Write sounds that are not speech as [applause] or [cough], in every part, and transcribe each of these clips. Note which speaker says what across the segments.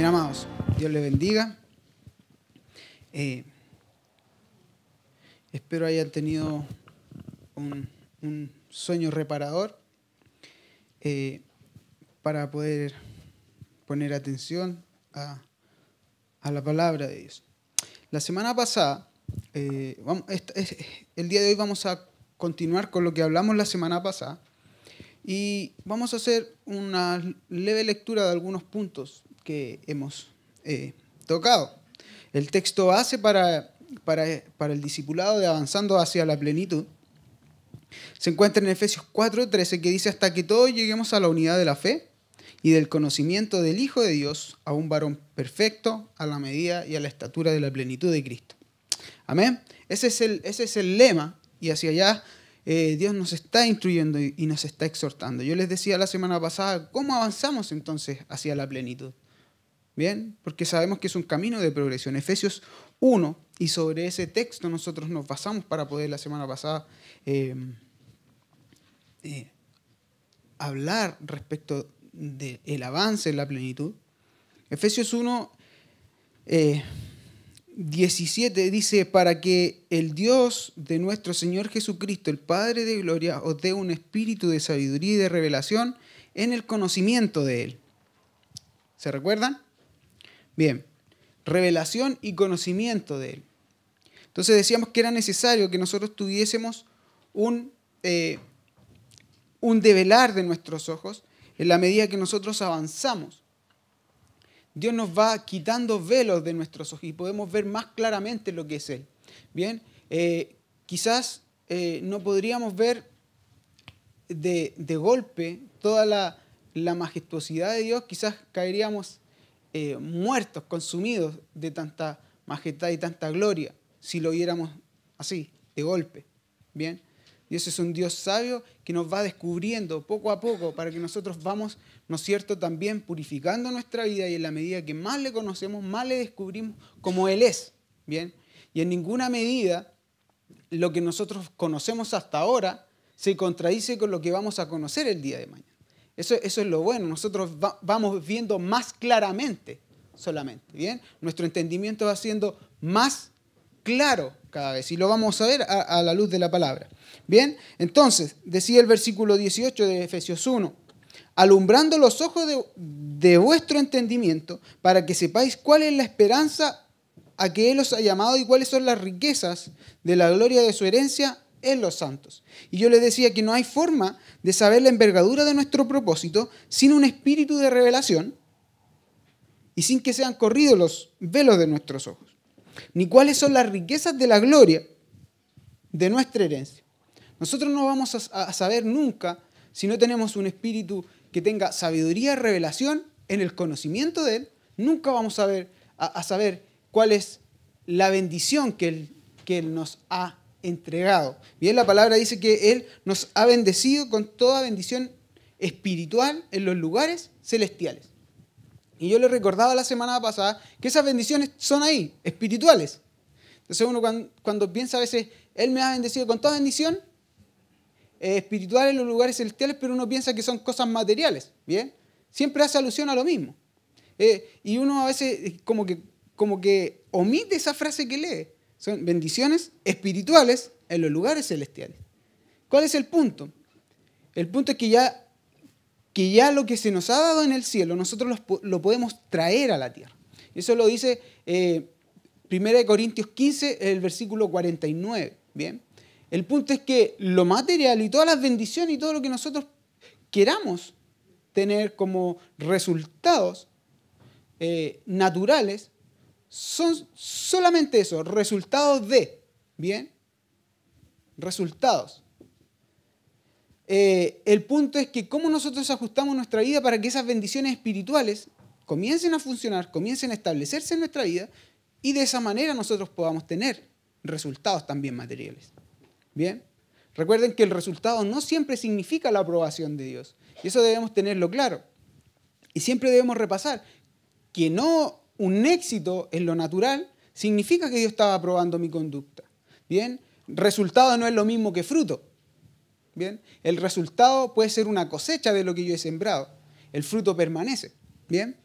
Speaker 1: Bien, amados, Dios les bendiga. Eh, espero hayan tenido un, sueño reparador eh, para poder poner atención a, a, la palabra de Dios. La semana pasada, eh, el día de hoy vamos a continuar con lo que hablamos la semana pasada y vamos a hacer una leve lectura de algunos puntos que hemos eh, tocado. El texto base para, para, para, el discipulado de avanzando hacia la plenitud se encuentra en Efesios 4:13 que dice hasta que todos lleguemos a la unidad de la fe y del conocimiento del Hijo de Dios, a un varón perfecto, a la medida y a la estatura de la plenitud de Cristo. Amén. Ese es el, ese es el lema y hacia allá eh, Dios nos está instruyendo y, nos está exhortando. Yo les decía la semana pasada, ¿cómo avanzamos entonces hacia la plenitud? Bien, porque sabemos que es un camino de progresión. Efesios 1, y sobre ese texto nosotros nos basamos para poder la semana pasada eh, eh, hablar respecto del avance en la plenitud. Efesios 1, eh, 17 dice, para que el Dios de nuestro Señor Jesucristo, el Padre de Gloria, os dé un espíritu de sabiduría y de revelación en el conocimiento de Él. ¿Se recuerdan? Bien, revelación y conocimiento de Él. Entonces decíamos que era necesario que nosotros tuviésemos un, eh, un develar de nuestros ojos en la medida que nosotros avanzamos. Dios nos va quitando velos de nuestros ojos y podemos ver más claramente lo que es Él. Bien, eh, quizás eh, no podríamos ver de, de golpe toda la, la, majestuosidad de Dios, quizás caeríamos eh, muertos, consumidos de tanta majestad y tanta gloria, si lo viéramos así, de golpe. Bien, Dios es un Dios sabio que nos va descubriendo poco a poco para que nosotros vamos, ¿no es cierto?, también purificando nuestra vida y en la medida que más le conocemos, más le descubrimos como Él es. Bien, y en ninguna medida lo que nosotros conocemos hasta ahora se contradice con lo que vamos a conocer el día de mañana. Eso, eso es lo bueno, nosotros va, vamos viendo más claramente solamente, ¿bien? Nuestro entendimiento va siendo más claro cada vez y lo vamos a ver a, la luz de la palabra. Bien, entonces, decía el versículo 18 de Efesios 1, alumbrando los ojos de, de, vuestro entendimiento para que sepáis cuál es la esperanza a que Él os ha llamado y cuáles son las riquezas de la gloria de su herencia en los santos. Y yo les decía que no hay forma de saber la envergadura de nuestro propósito sin un espíritu de revelación y sin que sean corridos los velos de nuestros ojos, ni cuáles son las riquezas de la gloria de nuestra herencia. Nosotros no vamos a, saber nunca si no tenemos un espíritu que tenga sabiduría revelación en el conocimiento de Él, nunca vamos a, ver, a saber cuál es la bendición que Él, que él nos ha entregado. Bien, la palabra dice que Él nos ha bendecido con toda bendición espiritual en los lugares celestiales. Y yo le recordaba la semana pasada que esas bendiciones son ahí, espirituales. Entonces uno cuando, piensa a veces, Él me ha bendecido con toda bendición, eh, espiritual en los lugares celestiales, pero uno piensa que son cosas materiales, ¿bien? Siempre hace alusión a lo mismo. Eh, y uno a veces como que, como que omite esa frase que lee. Son bendiciones espirituales en los lugares celestiales. ¿Cuál es el punto? El punto es que ya, que ya lo que se nos ha dado en el cielo, nosotros lo, podemos traer a la tierra. Eso lo dice eh, 1 Corintios 15, el versículo 49. ¿bien? El punto es que lo material y todas las bendiciones y todo lo que nosotros queramos tener como resultados eh, naturales son solamente eso, resultados de, ¿bien? Resultados. Eh, el punto es que cómo nosotros ajustamos nuestra vida para que esas bendiciones espirituales comiencen a funcionar, comiencen a establecerse en nuestra vida y de esa manera nosotros podamos tener resultados también materiales. Bien, recuerden que el resultado no siempre significa la aprobación de Dios y eso debemos tenerlo claro. Y siempre debemos repasar que no un éxito en lo natural significa que Dios estaba aprobando mi conducta. Bien, resultado no es lo mismo que fruto. Bien, el resultado puede ser una cosecha de lo que yo he sembrado. El fruto permanece. Bien,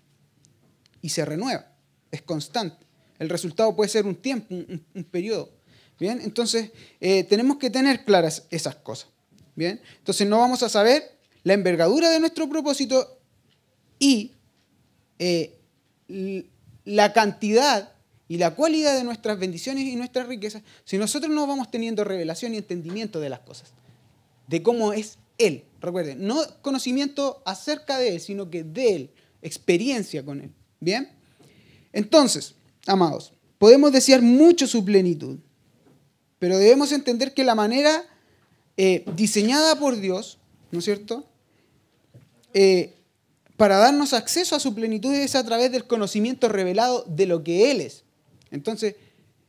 Speaker 1: y se renueva, es constante. El resultado puede ser un tiempo, un, periodo. Bien, entonces eh, tenemos que tener claras esas cosas. Bien, entonces no vamos a saber la envergadura de nuestro propósito y eh, la cantidad y la cualidad de nuestras bendiciones y nuestras riquezas si nosotros no vamos teniendo revelación y entendimiento de las cosas, de cómo es Él. Recuerden, no conocimiento acerca de Él, sino que de Él, experiencia con Él. ¿Bien? Entonces, amados, podemos desear mucho su plenitud, pero debemos entender que la manera eh, diseñada por Dios, ¿no es cierto? Eh, para darnos acceso a su plenitud es a través del conocimiento revelado de lo que Él es. Entonces,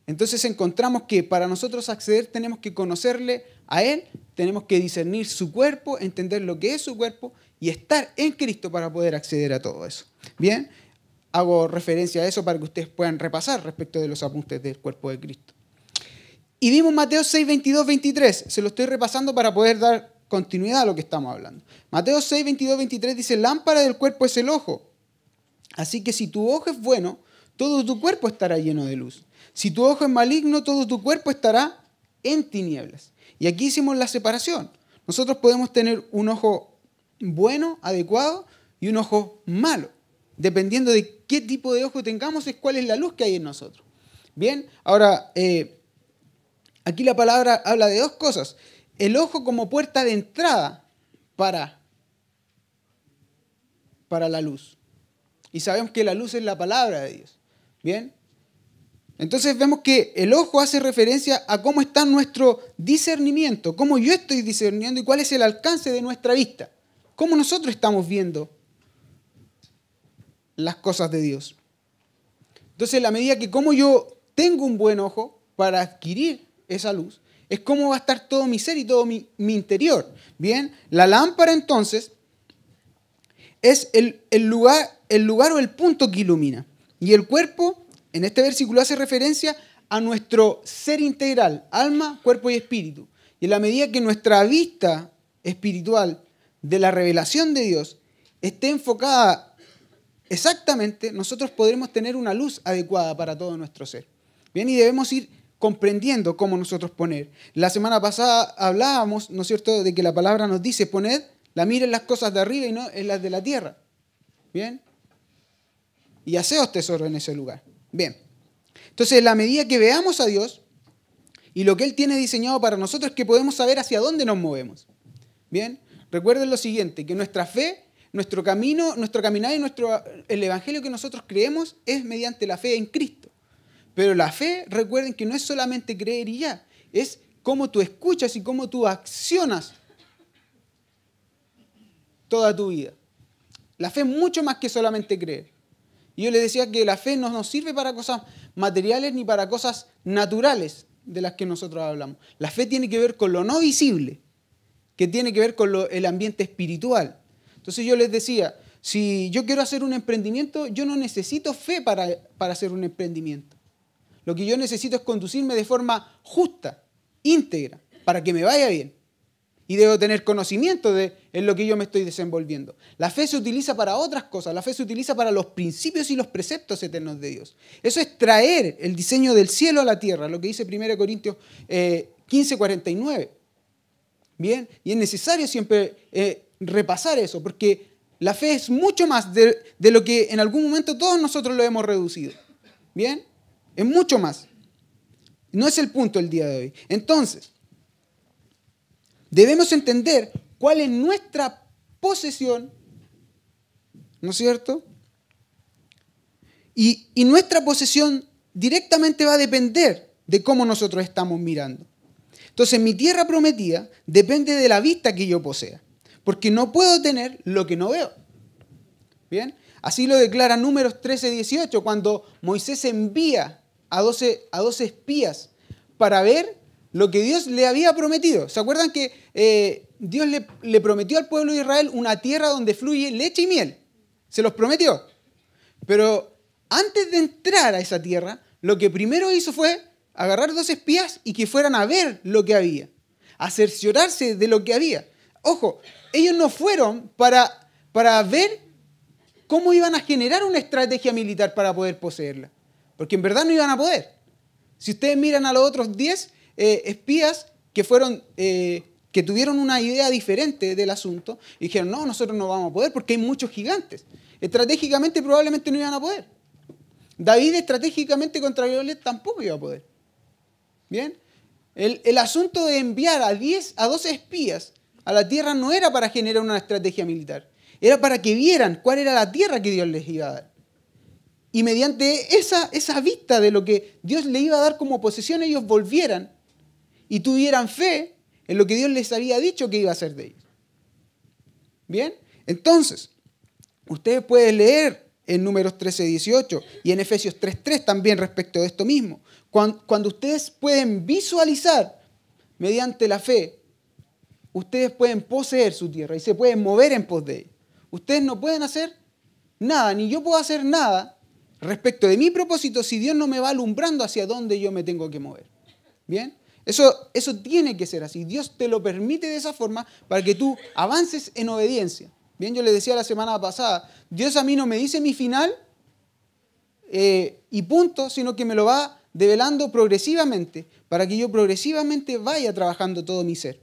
Speaker 1: entonces encontramos que para nosotros acceder tenemos que conocerle a Él, tenemos que discernir su cuerpo, entender lo que es su cuerpo y estar en Cristo para poder acceder a todo eso. Bien, hago referencia a eso para que ustedes puedan repasar respecto de los apuntes del cuerpo de Cristo. Y vimos Mateo 6, 22, 23. Se lo estoy repasando para poder dar continuidad a lo que estamos hablando. Mateo 6, 22, 23 dice, lámpara del cuerpo es el ojo. Así que si tu ojo es bueno, todo tu cuerpo estará lleno de luz. Si tu ojo es maligno, todo tu cuerpo estará en tinieblas. Y aquí hicimos la separación. Nosotros podemos tener un ojo bueno, adecuado, y un ojo malo. Dependiendo de qué tipo de ojo tengamos, es cuál es la luz que hay en nosotros. Bien, ahora, eh, aquí la palabra habla de dos cosas el ojo como puerta de entrada para, para la luz. Y sabemos que la luz es la palabra de Dios. ¿Bien? Entonces vemos que el ojo hace referencia a cómo está nuestro discernimiento, cómo yo estoy discerniendo y cuál es el alcance de nuestra vista, cómo nosotros estamos viendo las cosas de Dios. Entonces, la medida que como yo tengo un buen ojo para adquirir esa luz, es cómo va a estar todo mi ser y todo mi, interior. Bien, la lámpara entonces es el, lugar, el lugar o el punto que ilumina. Y el cuerpo, en este versículo, hace referencia a nuestro ser integral, alma, cuerpo y espíritu. Y en la medida que nuestra vista espiritual de la revelación de Dios esté enfocada exactamente, nosotros podremos tener una luz adecuada para todo nuestro ser. Bien, y debemos ir comprendiendo cómo nosotros poner. La semana pasada hablábamos, ¿no es cierto?, de que la palabra nos dice, poned la mira en las cosas de arriba y no en las de la tierra. ¿Bien? Y haceos tesoro en ese lugar. Bien. Entonces, la medida que veamos a Dios y lo que Él tiene diseñado para nosotros es que podemos saber hacia dónde nos movemos. Bien. Recuerden lo siguiente, que nuestra fe, nuestro camino, nuestro caminar y nuestro, el evangelio que nosotros creemos es mediante la fe en Cristo. Pero la fe, recuerden que no es solamente creer y ya, es cómo tú escuchas y cómo tú accionas toda tu vida. La fe es mucho más que solamente creer. Y yo les decía que la fe no nos sirve para cosas materiales ni para cosas naturales de las que nosotros hablamos. La fe tiene que ver con lo no visible, que tiene que ver con el ambiente espiritual. Entonces yo les decía, si yo quiero hacer un emprendimiento, yo no necesito fe para, para hacer un emprendimiento. Lo que yo necesito es conducirme de forma justa, íntegra, para que me vaya bien. Y debo tener conocimiento de en lo que yo me estoy desenvolviendo. La fe se utiliza para otras cosas. La fe se utiliza para los principios y los preceptos eternos de Dios. Eso es traer el diseño del cielo a la tierra, lo que dice 1 Corintios 15, eh, 49. Bien, y es necesario siempre eh, repasar eso, porque la fe es mucho más de, de lo que en algún momento todos nosotros lo hemos reducido. Bien, es mucho más. No es el punto el día de hoy. Entonces, debemos entender cuál es nuestra posesión, ¿no es cierto? Y, y, nuestra posesión directamente va a depender de cómo nosotros estamos mirando. Entonces, mi tierra prometida depende de la vista que yo posea, porque no puedo tener lo que no veo. ¿Bien? Así lo declara Números 13, 18, cuando Moisés envía a 12, a espías para ver lo que Dios le había prometido. ¿Se acuerdan que eh, Dios le, le, prometió al pueblo de Israel una tierra donde fluye leche y miel? Se los prometió. Pero antes de entrar a esa tierra, lo que primero hizo fue agarrar dos espías y que fueran a ver lo que había, a cerciorarse de lo que había. Ojo, ellos no fueron para, para ver cómo iban a generar una estrategia militar para poder poseerla, porque en verdad no iban a poder. Si ustedes miran a los otros 10 eh, espías que fueron... Eh, que tuvieron una idea diferente del asunto y dijeron, no, nosotros no vamos a poder porque hay muchos gigantes. Estratégicamente probablemente no iban a poder. David estratégicamente contra Goliat tampoco iba a poder. ¿Bien? El, el, asunto de enviar a 10, a 12 espías a la tierra no era para generar una estrategia militar, era para que vieran cuál era la tierra que Dios les iba a dar. Y mediante esa, esa vista de lo que Dios les iba a dar como posesión, ellos volvieran y tuvieran fe en lo que Dios les había dicho que iba a hacer de ellos. Bien, entonces, ustedes pueden leer en Números 13, 18 y en Efesios 3, 3 también respecto de esto mismo. Cuando, cuando ustedes pueden visualizar mediante la fe, ustedes pueden poseer su tierra y se pueden mover en pos de ella. Ustedes no pueden hacer nada, ni yo puedo hacer nada respecto de mi propósito si Dios no me va alumbrando hacia dónde yo me tengo que mover. ¿Bien? Eso, eso tiene que ser así. Dios te lo permite de esa forma para que tú avances en obediencia. Bien, yo le decía la semana pasada, Dios a mí no me dice mi final eh, y punto, sino que me lo va develando progresivamente para que yo progresivamente vaya trabajando todo mi ser.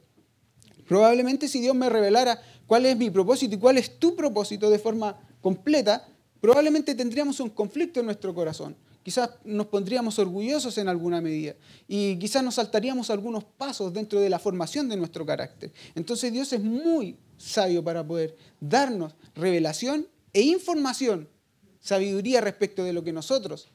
Speaker 1: Probablemente si Dios me revelara cuál es mi propósito y cuál es tu propósito de forma completa, probablemente tendríamos un conflicto en nuestro corazón. Quizás nos pondríamos orgullosos en alguna medida y quizás nos saltaríamos algunos pasos dentro de la formación de nuestro carácter. Entonces Dios es muy sabio para poder darnos revelación e información, sabiduría respecto de lo que nosotros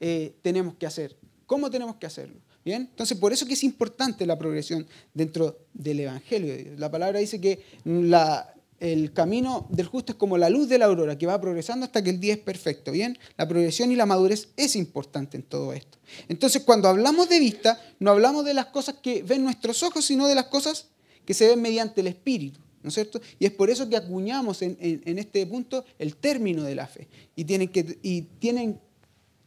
Speaker 1: eh, tenemos que hacer, cómo tenemos que hacerlo. ¿Bien? Entonces, por eso que es importante la progresión dentro del Evangelio. La palabra dice que la, el camino del justo es como la luz de la aurora, que va progresando hasta que el día es perfecto. Bien, la progresión y la madurez es importante en todo esto. Entonces, cuando hablamos de vista, no hablamos de las cosas que ven nuestros ojos, sino de las cosas que se ven mediante el Espíritu. ¿No es cierto? Y es por eso que acuñamos en, este punto el término de la fe. Y tienen,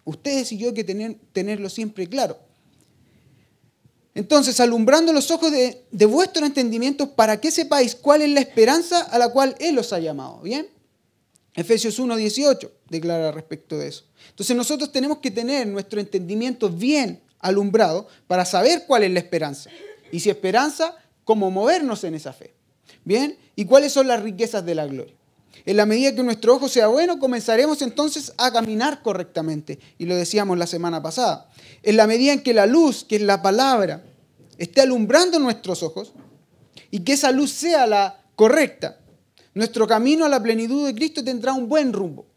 Speaker 1: ustedes y yo que tener, tenerlo siempre claro. Entonces, alumbrando los ojos de, vuestro entendimiento para que sepáis cuál es la esperanza a la cual Él os ha llamado. ¿Bien? Efesios 1.18 declara respecto de eso. Entonces nosotros tenemos que tener nuestro entendimiento bien alumbrado para saber cuál es la esperanza. Y si esperanza, cómo movernos en esa fe. ¿Bien? ¿Y cuáles son las riquezas de la gloria? En la medida que nuestro ojo sea bueno, comenzaremos entonces a caminar correctamente. Y lo decíamos la semana pasada. En la medida en que la luz, que es la palabra, esté alumbrando nuestros ojos y que esa luz sea la correcta, nuestro camino a la plenitud de Cristo tendrá un buen rumbo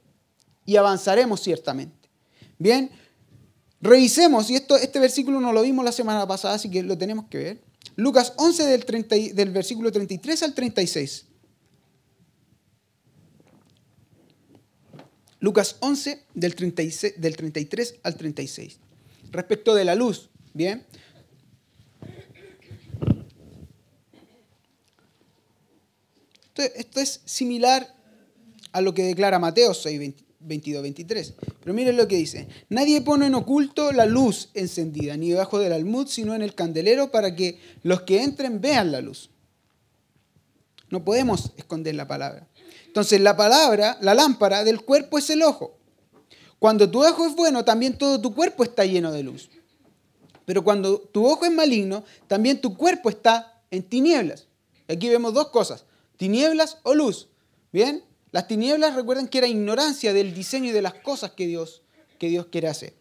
Speaker 1: y avanzaremos ciertamente. Bien, revisemos, y esto, este versículo no lo vimos la semana pasada, así que lo tenemos que ver. Lucas 11 del, 30, del versículo 33 al 36. Lucas 11 del, 36, del 33 al 36. Respecto de la luz, ¿bien? Esto, es similar a lo que declara Mateo 6, 22, 23. Pero miren lo que dice. Nadie pone en oculto la luz encendida, ni debajo del almud, sino en el candelero, para que los que entren vean la luz. No podemos esconder la palabra. Entonces la palabra, la lámpara del cuerpo es el ojo. Cuando tu ojo es bueno, también todo tu cuerpo está lleno de luz. Pero cuando tu ojo es maligno, también tu cuerpo está en tinieblas. Aquí vemos dos cosas, tinieblas o luz. ¿Bien? Las tinieblas recuerden que era ignorancia del diseño y de las cosas que Dios, que Dios quiere hacer.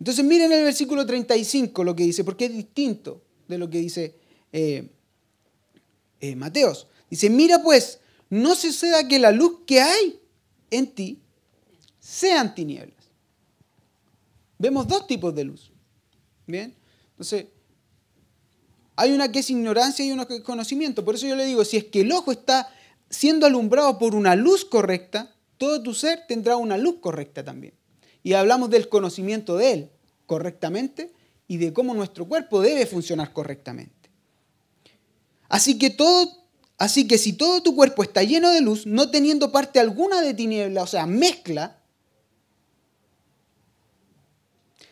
Speaker 1: Entonces miren el versículo 35 lo que dice, porque es distinto de lo que dice eh, eh, Mateos. Dice, mira pues, no suceda que la luz que hay en ti sean tinieblas. Vemos dos tipos de luz. Bien, entonces, hay una que es ignorancia y una que es conocimiento. Por eso yo le digo, si es que el ojo está siendo alumbrado por una luz correcta, todo tu ser tendrá una luz correcta también. Y hablamos del conocimiento de Él correctamente y de cómo nuestro cuerpo debe funcionar correctamente. Así que todo Así que si todo tu cuerpo está lleno de luz, no teniendo parte alguna de tiniebla, o sea, mezcla,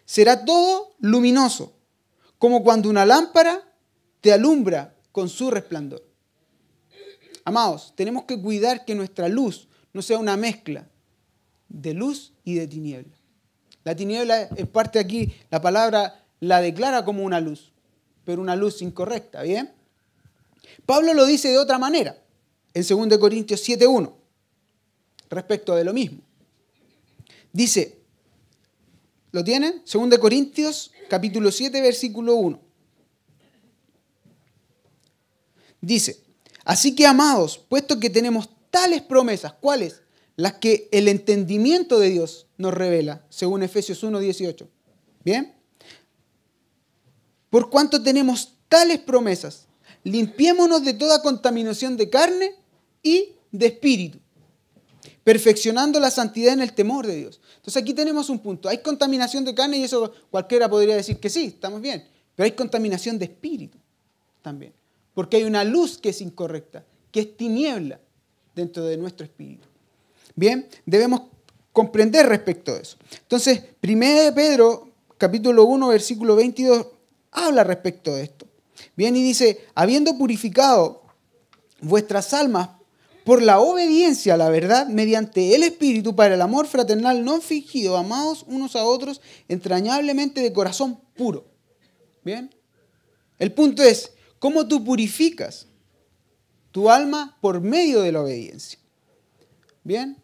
Speaker 1: será todo luminoso, como cuando una lámpara te alumbra con su resplandor. Amados, tenemos que cuidar que nuestra luz no sea una mezcla de luz y de tiniebla. La tiniebla es parte aquí, la palabra la declara como una luz, pero una luz incorrecta, ¿bien? Pablo lo dice de otra manera, en 2 Corintios 7.1, respecto de lo mismo. Dice, ¿lo tienen? 2 Corintios capítulo 7, versículo 1. Dice, así que amados, puesto que tenemos tales promesas, ¿cuáles? Las que el entendimiento de Dios nos revela, según Efesios 1, 18. ¿Bien? Por cuanto tenemos tales promesas, limpiémonos de toda contaminación de carne y de espíritu, perfeccionando la santidad en el temor de Dios. Entonces aquí tenemos un punto. Hay contaminación de carne y eso cualquiera podría decir que sí, estamos bien. Pero hay contaminación de espíritu también. Porque hay una luz que es incorrecta, que es tiniebla dentro de nuestro espíritu. Bien, debemos comprender respecto a eso. Entonces, 1 Pedro, capítulo 1, versículo 22, habla respecto de esto. Bien, y dice, habiendo purificado vuestras almas por la obediencia a la verdad mediante el Espíritu para el amor fraternal no fingido, amados unos a otros entrañablemente de corazón puro. Bien, el punto es, ¿cómo tú purificas tu alma por medio de la obediencia? Bien,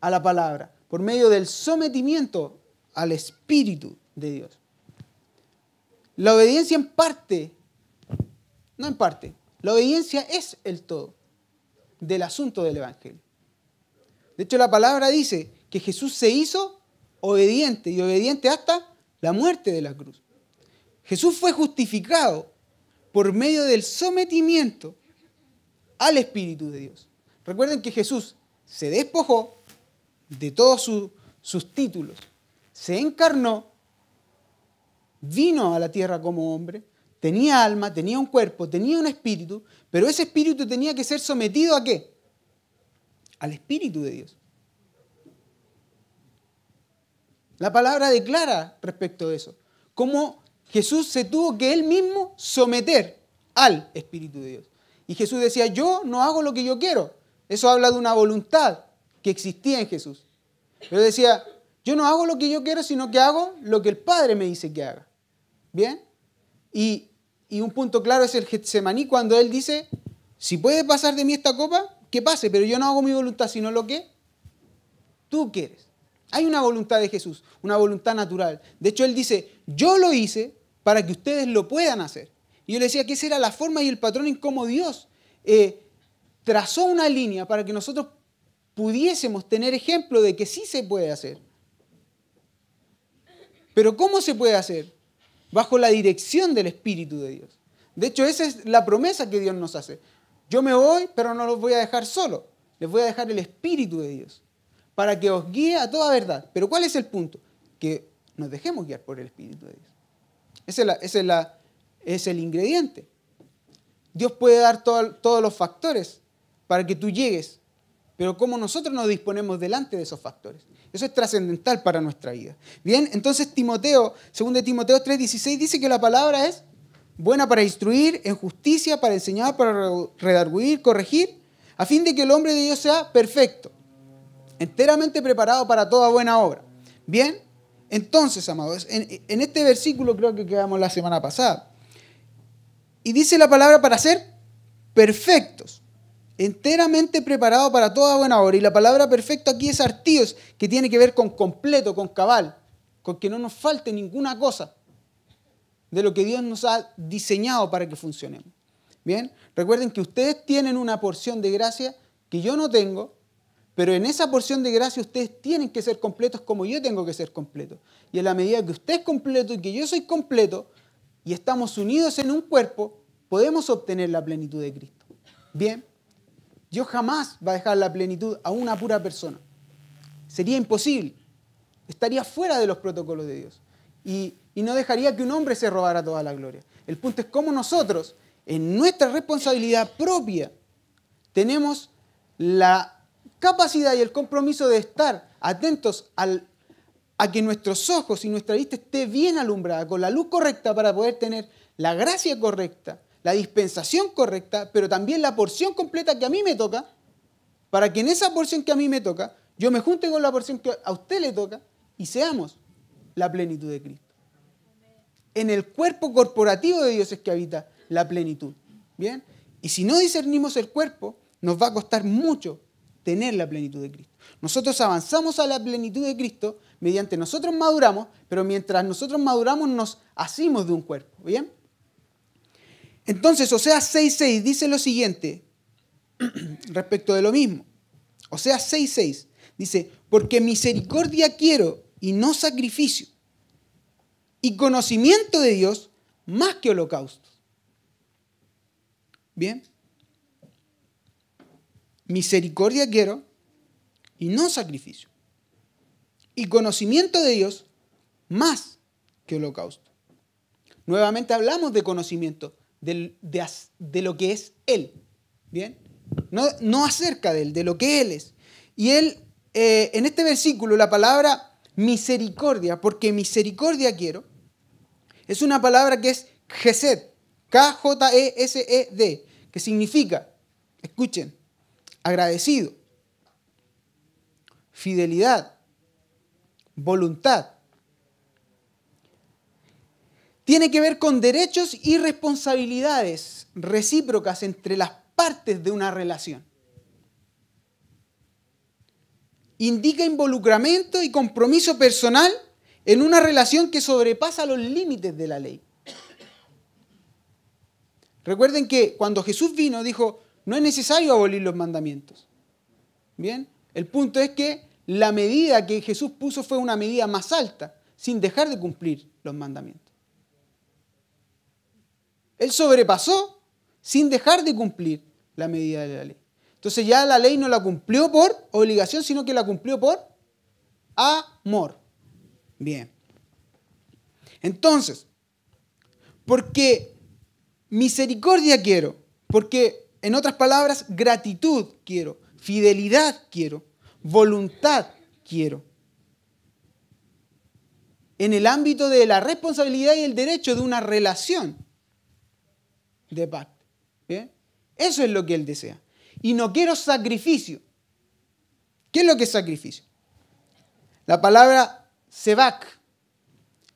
Speaker 1: a la palabra, por medio del sometimiento al Espíritu de Dios. La obediencia en parte, no en parte, la obediencia es el todo del asunto del Evangelio. De hecho, la palabra dice que Jesús se hizo obediente y obediente hasta la muerte de la cruz. Jesús fue justificado por medio del sometimiento al Espíritu de Dios. Recuerden que Jesús se despojó de todos sus títulos, se encarnó vino a la tierra como hombre, tenía alma, tenía un cuerpo, tenía un espíritu, pero ese espíritu tenía que ser sometido a qué? Al espíritu de Dios. La palabra declara respecto de eso, cómo Jesús se tuvo que él mismo someter al espíritu de Dios. Y Jesús decía, yo no hago lo que yo quiero. Eso habla de una voluntad que existía en Jesús. Pero decía, yo no hago lo que yo quiero, sino que hago lo que el Padre me dice que haga. ¿Bien? Y, un punto claro es el Getsemaní cuando él dice, si puede pasar de mí esta copa, que pase, pero yo no hago mi voluntad, sino lo que tú quieres. Hay una voluntad de Jesús, una voluntad natural. De hecho, él dice, yo lo hice para que ustedes lo puedan hacer. Y yo le decía que esa era la forma y el patrón en cómo Dios eh, trazó una línea para que nosotros pudiésemos tener ejemplo de que sí se puede hacer. Pero ¿cómo se puede hacer? bajo la dirección del Espíritu de Dios. De hecho, esa es la promesa que Dios nos hace. Yo me voy, pero no los voy a dejar solo. Les voy a dejar el Espíritu de Dios para que os guíe a toda verdad. Pero ¿cuál es el punto? Que nos dejemos guiar por el Espíritu de Dios. Ese es, el ingrediente. Dios puede dar todos los factores para que tú llegues, pero ¿cómo nosotros nos disponemos delante de esos factores? Eso es trascendental para nuestra vida. Bien, entonces Timoteo, segundo de Timoteo 3:16 dice que la palabra es buena para instruir, en justicia, para enseñar, para redarguir, corregir, a fin de que el hombre de Dios sea perfecto, enteramente preparado para toda buena obra. Bien, entonces, amados, en, este versículo creo que quedamos la semana pasada, y dice la palabra para ser perfectos enteramente preparado para toda buena obra. Y la palabra perfecto aquí es artíos, que tiene que ver con completo, con cabal, con que no nos falte ninguna cosa de lo que Dios nos ha diseñado para que funcionemos. Bien, recuerden que ustedes tienen una porción de gracia que yo no tengo, pero en esa porción de gracia ustedes tienen que ser completos como yo tengo que ser completo. Y en la medida que usted es completo y que yo soy completo y estamos unidos en un cuerpo, podemos obtener la plenitud de Cristo. Bien, Dios jamás va a dejar la plenitud a una pura persona. Sería imposible. Estaría fuera de los protocolos de Dios. Y, no dejaría que un hombre se robara toda la gloria. El punto es cómo nosotros, en nuestra responsabilidad propia, tenemos la capacidad y el compromiso de estar atentos a que nuestros ojos y nuestra vista esté bien alumbrada, con la luz correcta para poder tener la gracia correcta, la dispensación correcta, pero también la porción completa que a mí me toca, para que en esa porción que a mí me toca, yo me junte con la porción que a usted le toca y seamos la plenitud de Cristo. En el cuerpo corporativo de Dios es que habita la plenitud. ¿Bien? Y si no discernimos el cuerpo, nos va a costar mucho tener la plenitud de Cristo. Nosotros avanzamos a la plenitud de Cristo mediante nosotros maduramos, pero mientras nosotros maduramos nos hacemos de un cuerpo. ¿Bien? Entonces, Osea 6.6 dice lo siguiente [clears throat] respecto de lo mismo. Osea 6.6 dice, porque misericordia quiero y no sacrificio, y conocimiento de Dios más que holocaustos. Bien. Misericordia quiero y no sacrificio. Y conocimiento de Dios más que holocausto. Nuevamente hablamos de conocimiento, de, lo que es Él. Bien. No, no, acerca de Él, de lo que Él es. Y Él, eh, en este versículo, la palabra misericordia, porque misericordia quiero, es una palabra que es Gesed, K-J-E-S-E-D, que significa, escuchen, agradecido, fidelidad, voluntad. Tiene que ver con derechos y responsabilidades recíprocas entre las partes de una relación. Indica involucramiento y compromiso personal en una relación que sobrepasa los límites de la ley. Recuerden que cuando Jesús vino dijo, no es necesario abolir los mandamientos. Bien, el punto es que la medida que Jesús puso fue una medida más alta, sin dejar de cumplir los mandamientos. Él sobrepasó sin dejar de cumplir la medida de la ley. Entonces ya la ley no la cumplió por obligación, sino que la cumplió por amor. Bien. Entonces, porque misericordia quiero, porque en otras palabras, gratitud quiero, fidelidad quiero, voluntad quiero. En el ámbito de la responsabilidad y el derecho de una relación de pacto. ¿Bien? Eso es lo que él desea. Y no quiero sacrificio. ¿Qué es lo que es sacrificio? La palabra Sebak.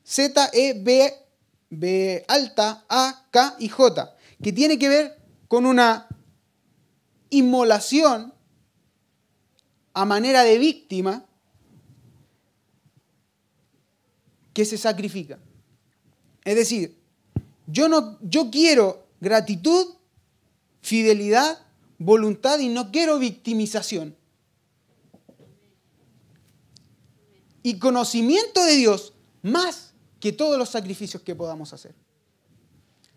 Speaker 1: Z-E-B B alta, A, K y J, que tiene que ver con una inmolación a manera de víctima que se sacrifica. Es decir, yo, no, yo quiero gratitud, fidelidad, voluntad y no quiero victimización. y conocimiento de Dios más que todos los sacrificios que podamos hacer.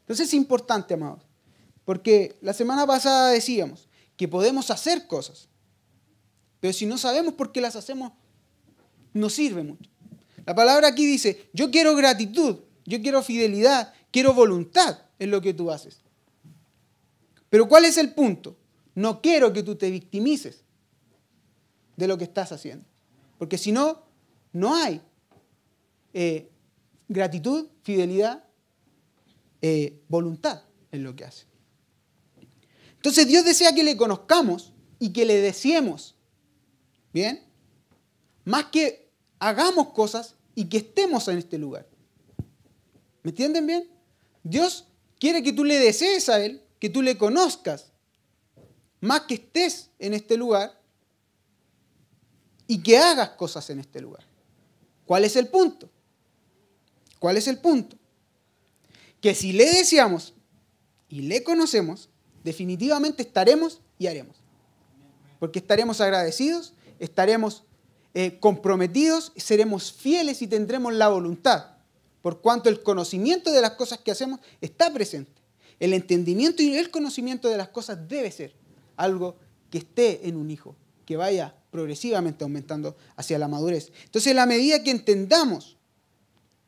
Speaker 1: Entonces es importante, amados, porque la semana pasada decíamos que podemos hacer cosas, pero si no sabemos por qué las hacemos, no sirve mucho. La palabra aquí dice, yo quiero gratitud, yo quiero fidelidad, quiero voluntad en lo que tú haces. Pero ¿cuál es el punto? No quiero que tú te victimices de lo que estás haciendo. Porque si no, no hay eh, gratitud, fidelidad, eh, voluntad en lo que hace. Entonces Dios desea que le conozcamos y que le deseemos. ¿Bien? Más que hagamos cosas y que estemos en este lugar. ¿Me entienden bien? Dios quiere que tú le desees a Él, que tú le conozcas, más que estés en este lugar y que hagas cosas en este lugar. ¿Cuál es el punto? ¿Cuál es el punto? Que si le deseamos y le conocemos, definitivamente estaremos y haremos. Porque estaremos agradecidos, estaremos eh, comprometidos, seremos fieles y tendremos la voluntad, por cuanto el conocimiento de las cosas que hacemos está presente. El entendimiento y el conocimiento de las cosas debe ser algo que esté en un hijo, que vaya progresivamente aumentando hacia la madurez. Entonces, la medida que entendamos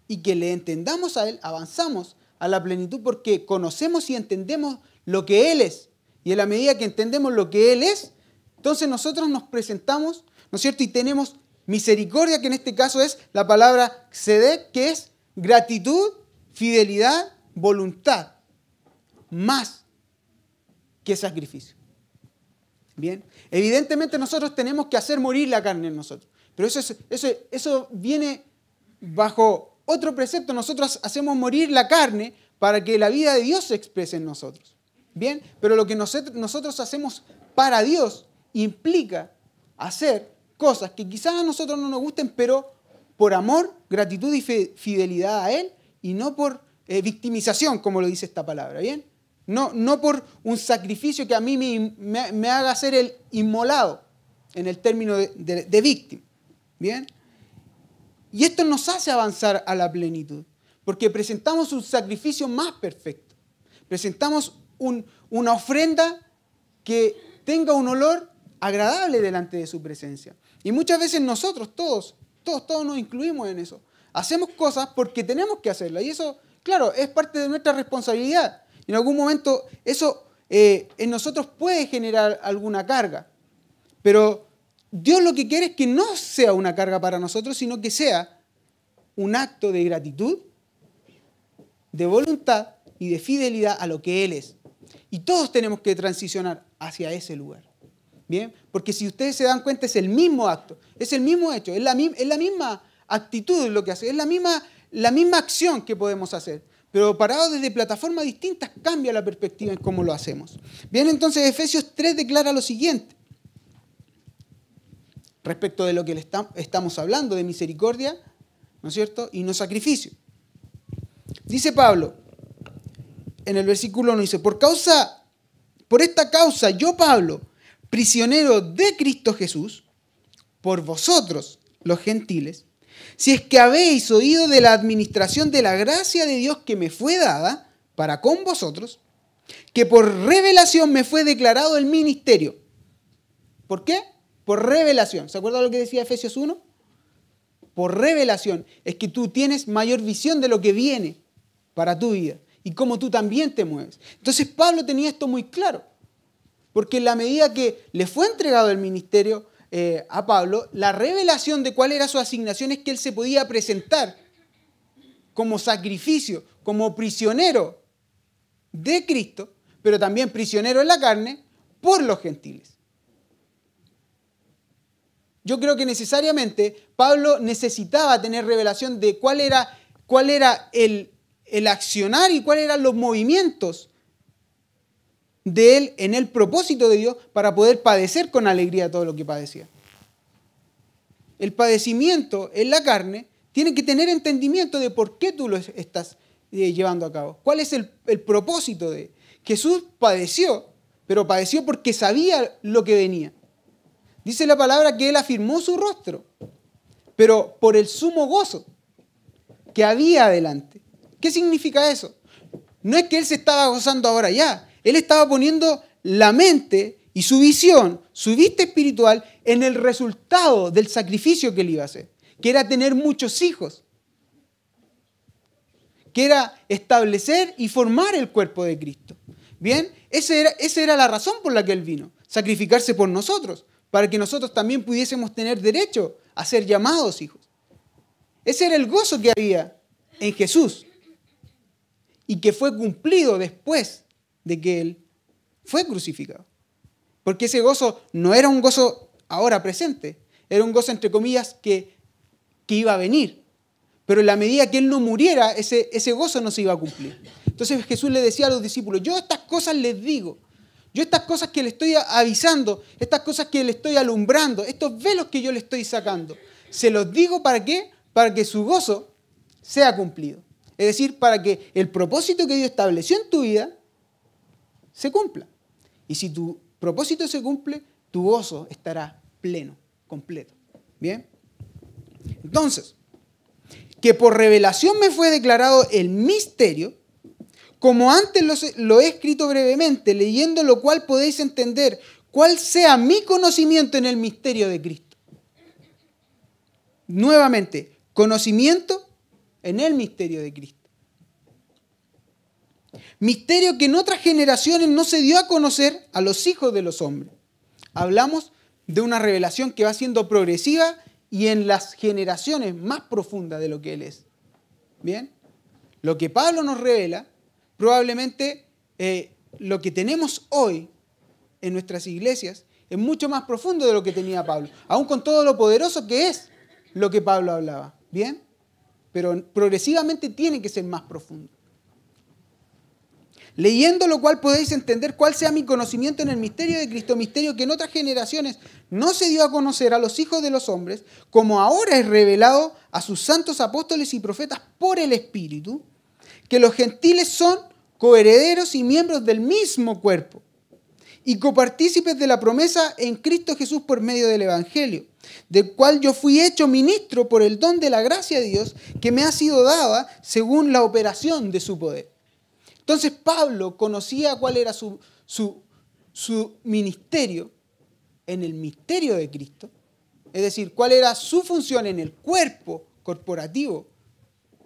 Speaker 1: y que le entendamos a Él, avanzamos a la plenitud porque conocemos y entendemos lo que Él es. Y en la medida que entendemos lo que Él es, entonces nosotros nos presentamos, ¿no es cierto? Y tenemos Misericordia, que en este caso es la palabra sedek, que es gratitud, fidelidad, voluntad, más que sacrificio. Bien, evidentemente nosotros tenemos que hacer morir la carne en nosotros, pero eso, eso, eso viene bajo otro precepto. Nosotros hacemos morir la carne para que la vida de Dios se exprese en nosotros. Bien, pero lo que nosotros hacemos para Dios implica hacer cosas que quizás a nosotros no nos gusten, pero por amor, gratitud y fidelidad a Él y no por eh, victimización, como lo dice esta palabra, ¿bien? No, no por un sacrificio que a mí me, haga ser el inmolado en el término de, de víctima, ¿bien? Y esto nos hace avanzar a la plenitud, porque presentamos un sacrificio más perfecto, presentamos una ofrenda que tenga un olor agradable delante de su presencia. Y muchas veces nosotros, todos, todos, todos nos incluimos en eso. Hacemos cosas porque tenemos que hacerlas. Y eso, claro, es parte de nuestra responsabilidad. En algún momento eso eh, en nosotros puede generar alguna carga. Pero Dios lo que quiere es que no sea una carga para nosotros, sino que sea un acto de gratitud, de voluntad y de fidelidad a lo que Él es. Y todos tenemos que transicionar hacia ese lugar. ¿Bien? Porque si ustedes se dan cuenta, es el mismo acto, es el mismo hecho, es la, misma actitud lo que hace, es la misma, la misma acción que podemos hacer. Pero parado desde plataformas distintas cambia la perspectiva en cómo lo hacemos. Bien, entonces Efesios 3 declara lo siguiente. Respecto de lo que le estamos hablando, de misericordia, ¿no es cierto? Y no sacrificio. Dice Pablo, en el versículo 1 dice, por causa, por esta causa, yo Pablo, prisionero de Cristo Jesús, por vosotros, los gentiles, si es que habéis oído de la administración de la gracia de Dios que me fue dada para con vosotros, que por revelación me fue declarado el ministerio. ¿Por qué? Por revelación. ¿Se acuerda lo que decía Efesios 1? Por revelación. Es que tú tienes mayor visión de lo que viene para tu vida y cómo tú también te mueves. Entonces Pablo tenía esto muy claro, porque en la medida que le fue entregado el ministerio eh, a Pablo, la revelación de cuál era su asignación es que él se podía presentar como sacrificio, como prisionero de Cristo, pero también prisionero en la carne por los gentiles. Yo creo que necesariamente Pablo necesitaba tener revelación de cuál era, cuál era el, el accionar y cuáles eran los movimientos de él en el propósito de Dios para poder padecer con alegría todo lo que padecía. El padecimiento en la carne tiene que tener entendimiento de por qué tú lo estás eh, llevando a cabo. ¿Cuál es el, propósito de Jesús padeció, pero padeció porque sabía lo que venía. Dice la palabra que él afirmó su rostro, pero por el sumo gozo que había adelante. ¿Qué significa eso? No es que él se estaba gozando ahora ya, él estaba poniendo la mente y su visión, su vista espiritual, en el resultado del sacrificio que él iba a hacer, que era tener muchos hijos, que era establecer y formar el cuerpo de Cristo. Bien, esa era, era la razón por la que él vino, sacrificarse por nosotros, para que nosotros también pudiésemos tener derecho a ser llamados hijos. Ese era el gozo que había en Jesús y que fue cumplido después de que Él fue crucificado. Porque ese gozo no era un gozo ahora presente, era un gozo entre comillas que, que iba a venir. Pero en la medida que Él no muriera, ese, ese gozo no se iba a cumplir. Entonces Jesús le decía a los discípulos, yo estas cosas les digo, yo estas cosas que le estoy avisando, estas cosas que le estoy alumbrando, estos velos que yo le estoy sacando, se los digo para qué? Para que su gozo sea cumplido. Es decir, para que el propósito que Dios estableció en tu vida se cumpla. Y si tu propósito se cumple, tu gozo estará pleno, completo. ¿Bien? Entonces, que por revelación me fue declarado el misterio, como antes lo, lo, he escrito brevemente, leyendo lo cual podéis entender cuál sea mi conocimiento en el misterio de Cristo. Nuevamente, conocimiento en el misterio de Cristo. Misterio que en otras generaciones no se dio a conocer a los hijos de los hombres. Hablamos de una revelación que va siendo progresiva y en las generaciones más profundas de lo que Él es. ¿Bien? Lo que Pablo nos revela, probablemente eh, lo que tenemos hoy en nuestras iglesias es mucho más profundo de lo que tenía Pablo, aún con todo lo poderoso que es lo que Pablo hablaba. ¿Bien? Pero progresivamente tiene que ser más profundo. Leyendo lo cual podéis entender cuál sea mi conocimiento en el misterio de Cristo, misterio que en otras generaciones no se dio a conocer a los hijos de los hombres, como ahora es revelado a sus santos apóstoles y profetas por el Espíritu, que los gentiles son coherederos y miembros del mismo cuerpo y copartícipes de la promesa en Cristo Jesús por medio del Evangelio, del cual yo fui hecho ministro por el don de la gracia de Dios que me ha sido dada según la operación de su poder. Entonces Pablo conocía cuál era su, su, su ministerio en el misterio de Cristo, es decir, cuál era su función en el cuerpo corporativo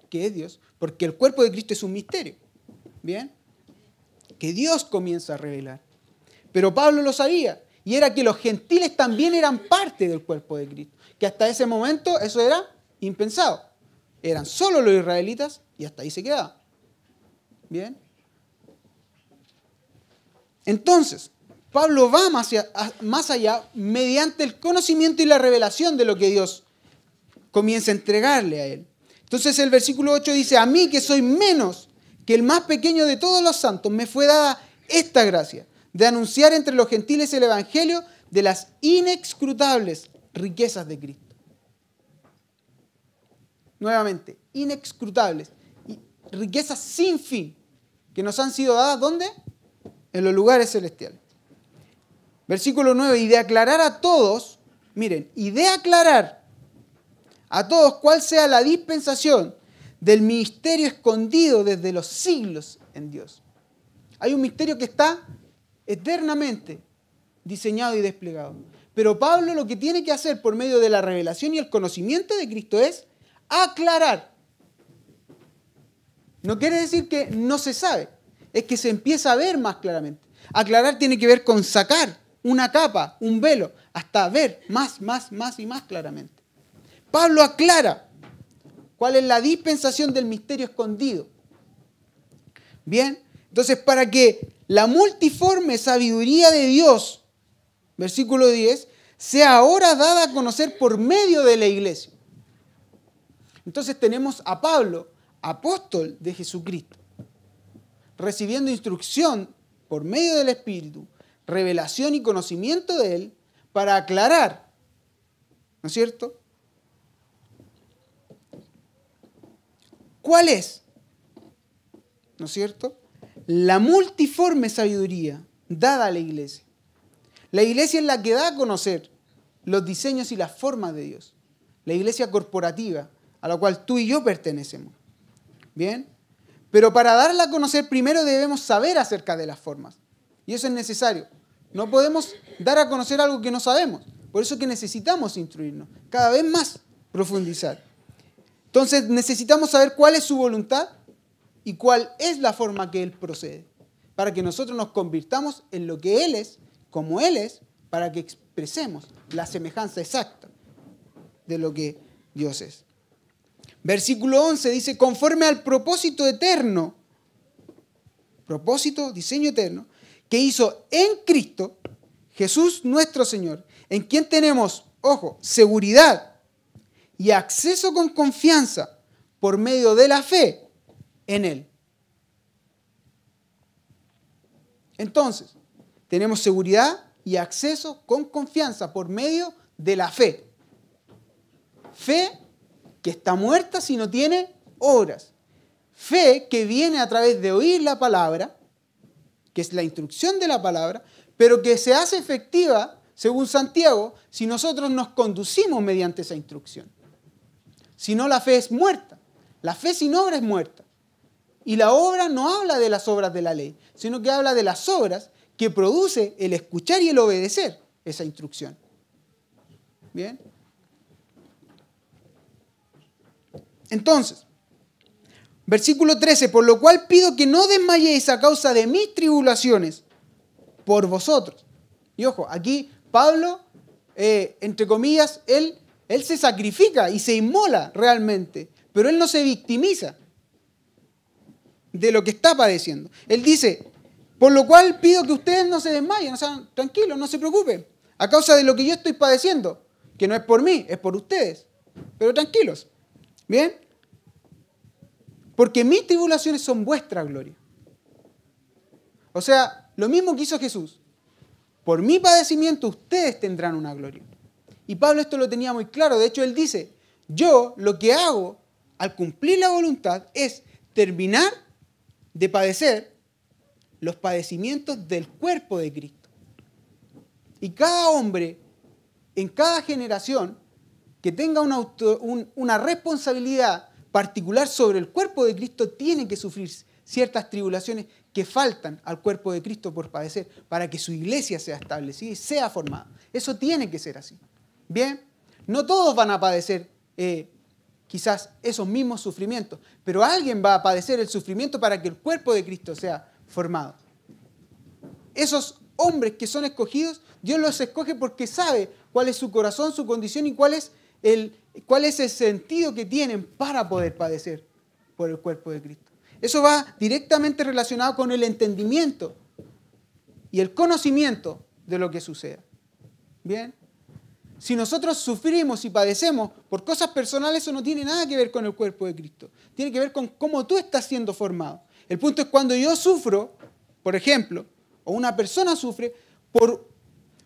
Speaker 1: que es Dios, porque el cuerpo de Cristo es un misterio, ¿bien? Que Dios comienza a revelar. Pero Pablo lo sabía, y era que los gentiles también eran parte del cuerpo de Cristo, que hasta ese momento eso era impensado. Eran solo los israelitas y hasta ahí se quedaba. ¿Bien? Entonces, Pablo va más allá, mediante el conocimiento y la revelación de lo que Dios comienza a entregarle a él. Entonces el versículo 8 dice, a mí que soy menos que el más pequeño de todos los santos, me fue dada esta gracia de anunciar entre los gentiles el Evangelio de las inexcrutables riquezas de Cristo. Nuevamente, inexcrutables, riquezas sin fin, que nos han sido dadas, ¿dónde? en los lugares celestiales. Versículo 9, y de aclarar a todos, miren, y de aclarar a todos cuál sea la dispensación del misterio escondido desde los siglos en Dios. Hay un misterio que está eternamente diseñado y desplegado. Pero Pablo lo que tiene que hacer por medio de la revelación y el conocimiento de Cristo es aclarar. No quiere decir que no se sabe, es que se empieza a ver más claramente. Aclarar tiene que ver con sacar una capa, un velo, hasta ver más, más, más y más claramente. Pablo aclara cuál es la dispensación del misterio escondido. Bien, entonces para que la multiforme sabiduría de Dios, versículo 10, sea ahora dada a conocer por medio de la iglesia. Entonces tenemos a Pablo, apóstol de Jesucristo recibiendo instrucción por medio del Espíritu, revelación y conocimiento de Él, para aclarar, ¿no es cierto? ¿Cuál es? ¿No es cierto? La multiforme sabiduría dada a la iglesia. La iglesia es la que da a conocer los diseños y las formas de Dios. La iglesia corporativa, a la cual tú y yo pertenecemos. ¿Bien? Pero para darla a conocer primero debemos saber acerca de las formas. Y eso es necesario. No podemos dar a conocer algo que no sabemos. Por eso que necesitamos instruirnos, cada vez más profundizar. Entonces necesitamos saber cuál es su voluntad y cuál es la forma que Él procede, para que nosotros nos convirtamos en lo que Él es, como Él es, para que expresemos la semejanza exacta de lo que Dios es. Versículo 11 dice, conforme al propósito eterno, propósito, diseño eterno, que hizo en Cristo, Jesús nuestro Señor, en quien tenemos, ojo, seguridad y acceso con confianza por medio de la fe en Él. Entonces, tenemos seguridad y acceso con confianza por medio de la fe. Fe que está muerta si no tiene obras. Fe que viene a través de oír la palabra, que es la instrucción de la palabra, pero que se hace efectiva, según Santiago, si nosotros nos conducimos mediante esa instrucción. Si no, la fe es muerta. La fe sin obra es muerta. Y la obra no habla de las obras de la ley, sino que habla de las obras que produce el escuchar y el obedecer esa instrucción. ¿Bien? Entonces, versículo 13, por lo cual pido que no desmayéis a causa de mis tribulaciones por vosotros. Y ojo, aquí Pablo, eh, entre comillas, él Él se sacrifica y se inmola realmente, pero Él no se victimiza de lo que está padeciendo. Él dice, por lo cual pido que ustedes no se desmayen, no sean tranquilos, no se preocupen, a causa de lo que yo estoy padeciendo, que no es por mí, es por ustedes. Pero tranquilos, ¿bien? Porque mis tribulaciones son vuestra gloria. O sea, lo mismo que hizo Jesús. Por mi padecimiento ustedes tendrán una gloria. Y Pablo esto lo tenía muy claro. De hecho, él dice, yo lo que hago al cumplir la voluntad es terminar de padecer los padecimientos del cuerpo de Cristo. Y cada hombre en cada generación que tenga una, responsabilidad particular sobre el cuerpo de Cristo tiene que sufrir ciertas tribulaciones que faltan al cuerpo de Cristo por padecer para que su iglesia sea establecida y sea formada. Eso tiene que ser así. Bien, no todos van a padecer eh, quizás esos mismos sufrimientos, pero alguien va a padecer el sufrimiento para que el cuerpo de Cristo sea formado. Esos hombres que son escogidos, Dios los escoge porque sabe cuál es su corazón, su condición y cuál es el, cuál es el sentido que tienen para poder padecer por el cuerpo de Cristo. Eso va directamente relacionado con el entendimiento y el conocimiento de lo que suceda. Bien, si nosotros sufrimos y padecemos por cosas personales, eso no tiene nada que ver con el cuerpo de Cristo. Tiene que ver con cómo tú estás siendo formado. El punto es cuando yo sufro, por ejemplo, o una persona sufre por,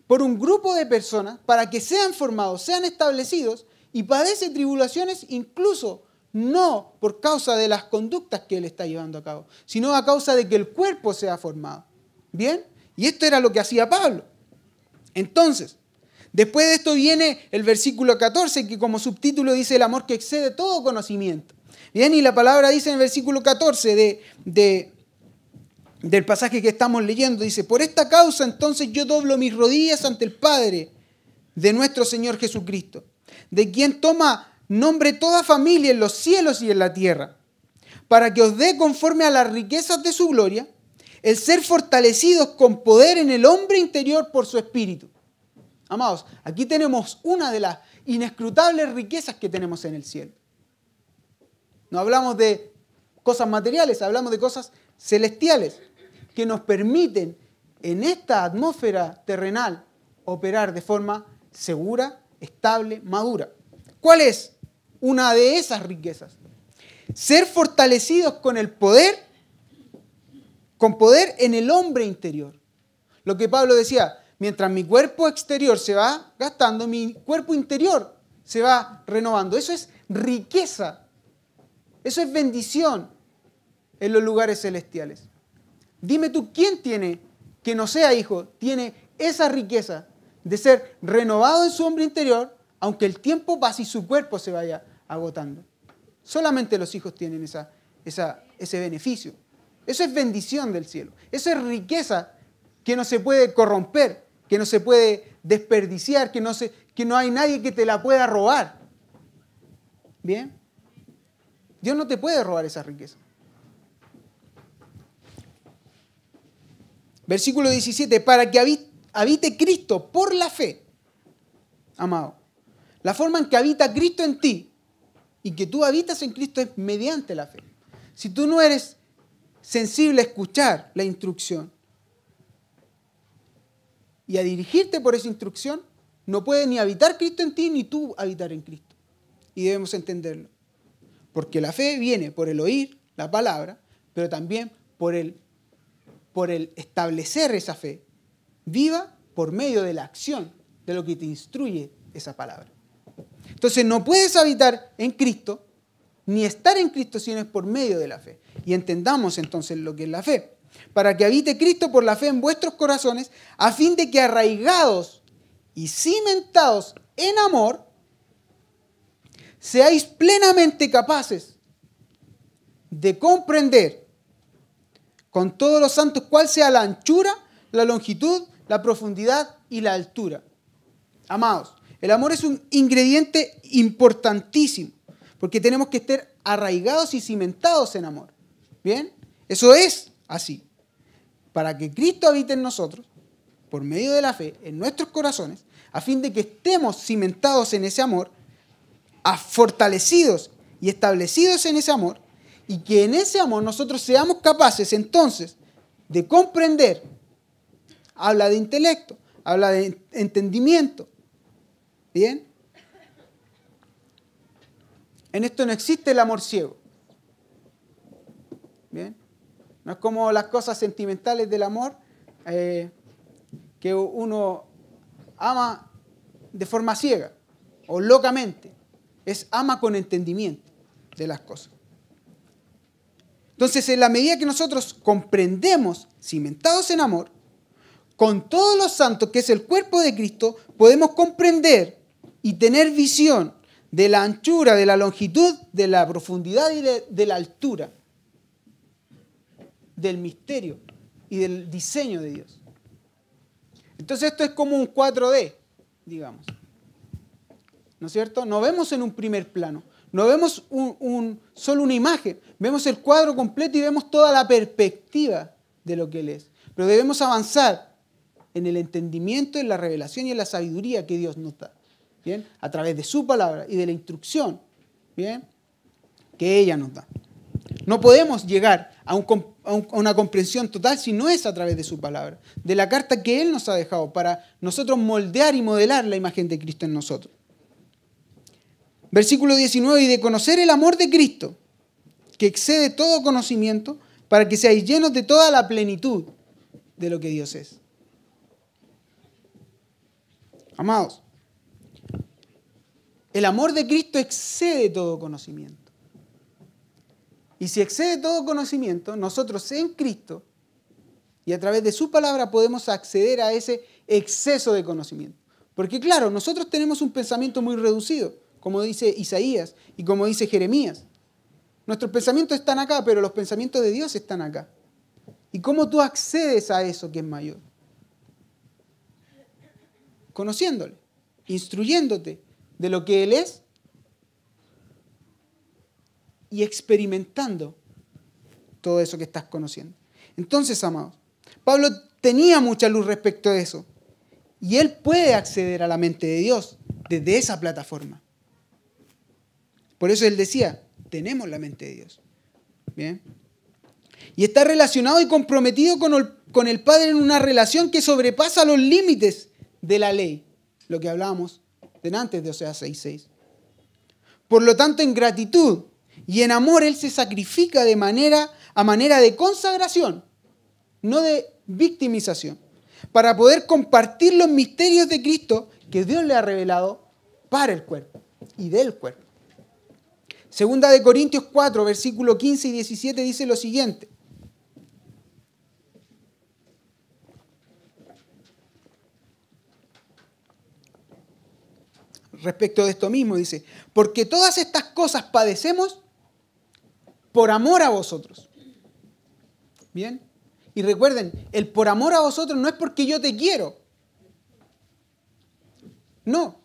Speaker 1: por un grupo de personas para que sean formados, sean establecidos y padece tribulaciones incluso no por causa de las conductas que él está llevando a cabo, sino a causa de que el cuerpo sea formado. ¿Bien? Y esto era lo que hacía Pablo. Entonces, Después de esto viene el versículo 14, que como subtítulo dice el amor que excede todo conocimiento. Bien, y la palabra dice en el versículo 14 de, del pasaje que estamos leyendo, dice, por esta causa entonces yo doblo mis rodillas ante el Padre de nuestro Señor Jesucristo, de quien toma nombre toda familia en los cielos y en la tierra, para que os dé conforme a las riquezas de su gloria, el ser fortalecidos con poder en el hombre interior por su espíritu Amados, aquí tenemos una de las inescrutables riquezas que tenemos en el cielo. No hablamos de cosas materiales, hablamos de cosas celestiales que nos permiten en esta atmósfera terrenal operar de forma segura, estable, madura. ¿Cuál es una de esas riquezas? Ser fortalecidos con el poder, con poder en el hombre interior. Lo que Pablo decía, mientras mi cuerpo exterior se va gastando, mi cuerpo interior se va renovando. Eso es riqueza. Eso es bendición en los lugares celestiales. Dime tú, ¿quién tiene, que no sea hijo, tiene esa riqueza de ser renovado en su hombre interior, aunque el tiempo pase y su cuerpo se vaya agotando? Solamente los hijos tienen esa, ese beneficio. Eso es bendición del cielo. Eso es riqueza que no se puede corromper, que no se puede desperdiciar, que no, se, que no hay nadie que te la pueda robar. ¿Bien? Dios no te puede robar esa riqueza. Versículo 17, para que habite Cristo por la fe, amado. La forma en que habita Cristo en ti y que tú habitas en Cristo es mediante la fe. Si tú no eres sensible a escuchar la instrucción, y a dirigirte por esa instrucción, no puede ni habitar Cristo en ti ni tú habitar en Cristo. Y debemos entenderlo. Porque la fe viene por el oír la palabra, pero también por el, por el establecer esa fe viva por medio de la acción de lo que te instruye esa palabra. Entonces no puedes habitar en Cristo ni estar en Cristo si no es por medio de la fe. Y entendamos entonces lo que es la fe para que habite Cristo por la fe en vuestros corazones, a fin de que arraigados y cimentados en amor, seáis plenamente capaces de comprender con todos los santos cuál sea la anchura, la longitud, la profundidad y la altura. Amados, el amor es un ingrediente importantísimo, porque tenemos que estar arraigados y cimentados en amor. ¿Bien? Eso es así, para que Cristo habite en nosotros, por medio de la fe, en nuestros corazones, a fin de que estemos cimentados en ese amor, fortalecidos y establecidos en ese amor, y que en ese amor nosotros seamos capaces entonces de comprender. Habla de intelecto, habla de entendimiento. ¿Bien? En esto no existe el amor ciego. ¿Bien? No es como las cosas sentimentales del amor, eh, que uno ama de forma ciega o locamente. Es ama con entendimiento de las cosas. Entonces, en la medida que nosotros comprendemos, cimentados en amor, con todos los santos, que es el cuerpo de Cristo, podemos comprender y tener visión de la anchura, de la longitud, de la profundidad y de, la altura, del misterio y del diseño de Dios. Entonces esto es como un 4D, digamos. ¿No es cierto? No vemos en un primer plano, no vemos un, solo una imagen, vemos el cuadro completo y vemos toda la perspectiva de lo que Él es. Pero debemos avanzar en el entendimiento, en la revelación y en la sabiduría que Dios nos da. ¿bien? A través de su palabra y de la instrucción, ¿bien? Que ella nos da. No podemos llegar a, una comprensión total si no es a través de su palabra, de la carta que Él nos ha dejado para nosotros moldear y modelar la imagen de Cristo en nosotros. Versículo 19, y de conocer el amor de Cristo, que excede todo conocimiento, para que seáis llenos de toda la plenitud de lo que Dios es. Amados, el amor de Cristo excede todo conocimiento. Y si excede todo conocimiento, nosotros en Cristo y a través de su palabra podemos acceder a ese exceso de conocimiento. Porque claro, nosotros tenemos un pensamiento muy reducido, como dice Isaías y como dice Jeremías. Nuestros pensamientos están acá, pero los pensamientos de Dios están acá. ¿Y cómo tú accedes a eso que es mayor? Conociéndole, instruyéndote, de lo que Él es y experimentando todo eso que estás conociendo. Entonces, amados, Pablo tenía mucha luz respecto a eso y él puede acceder a la mente de Dios desde esa plataforma. Por eso él decía, tenemos la mente de Dios. Bien. Y está relacionado y comprometido con el, con el Padre en una relación que sobrepasa los límites de la ley, lo que hablábamos antes de Oseas 6.6. Por lo tanto, en gratitud y en amor, Él se sacrifica de manera, a manera de consagración, no de victimización, para poder compartir los misterios de Cristo que Dios le ha revelado para el cuerpo y del cuerpo. Segunda de Corintios 4, versículo 15 y 17 dice lo siguiente. respecto de esto mismo. Dice, porque todas estas cosas padecemos por amor a vosotros. Bien. Y recuerden, el por amor a vosotros no es porque yo te quiero. No.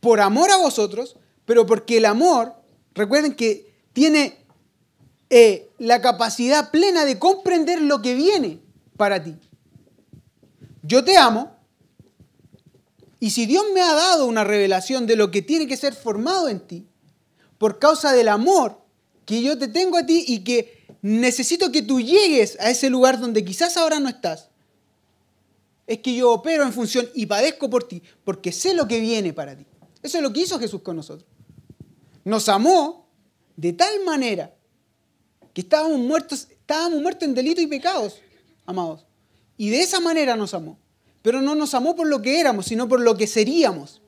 Speaker 1: Por amor a vosotros, pero porque el amor, recuerden que tiene eh, la capacidad plena de comprender lo que viene para ti. Yo te amo y si Dios me ha dado una revelación de lo que tiene que ser formado en ti, por causa del amor que yo te tengo a ti y que necesito que tú llegues a ese lugar donde quizás ahora no estás, es que yo opero en función y padezco por ti, porque sé lo que viene para ti. Eso es lo que hizo Jesús con nosotros. Nos amó de tal manera que estábamos muertos, estábamos muertos en delitos y pecados, amados. Y de esa manera nos amó pero no nos amó por lo que éramos, sino por lo que seríamos.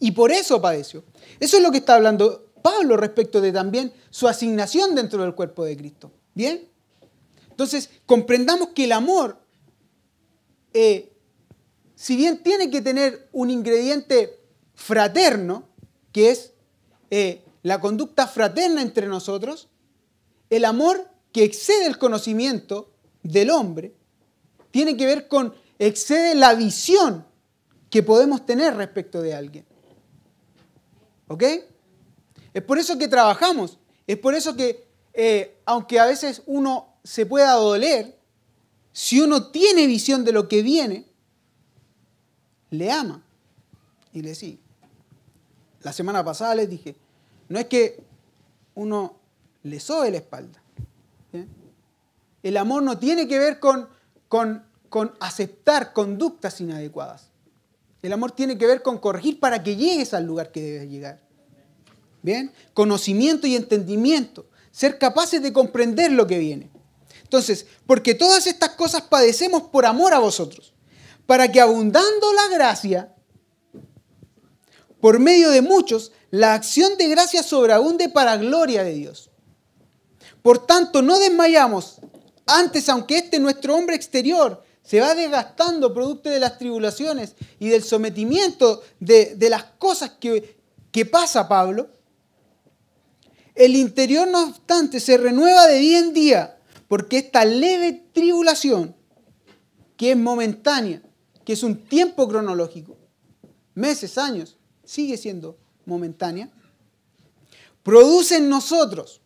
Speaker 1: Y por eso padeció. Eso es lo que está hablando Pablo respecto de también su asignación dentro del cuerpo de Cristo. ¿Bien? Entonces, comprendamos que el amor, eh, si bien tiene que tener un ingrediente fraterno, que es eh, la conducta fraterna entre nosotros, el amor que excede el conocimiento del hombre, tiene que ver con excede la visión que podemos tener respecto de alguien. ¿Ok? Es por eso que trabajamos, es por eso que, eh, aunque a veces uno se pueda doler, si uno tiene visión de lo que viene, le ama Y le decía, la semana pasada les dije, no es que uno le sobe la espalda. El amor no tiene que ver con, con, con aceptar conductas inadecuadas. El amor tiene que ver con corregir para que llegues al lugar que debes llegar. ¿Bien? Conocimiento y entendimiento. Ser capaces de comprender lo que viene. Entonces, porque todas estas cosas padecemos por amor a vosotros, para que abundando la gracia, por medio de muchos, la acción de gracia sobreabunde para gloria de Dios. Por tanto, no desmayamos. Antes, aunque este nuestro hombre exterior se va desgastando producto de las tribulaciones y del sometimiento de, las cosas que, que pasa Pablo, el interior, no obstante, se renueva de día en día, porque esta leve tribulación, que es momentánea, que es un tiempo cronológico, meses, años, sigue siendo momentánea, produce en nosotros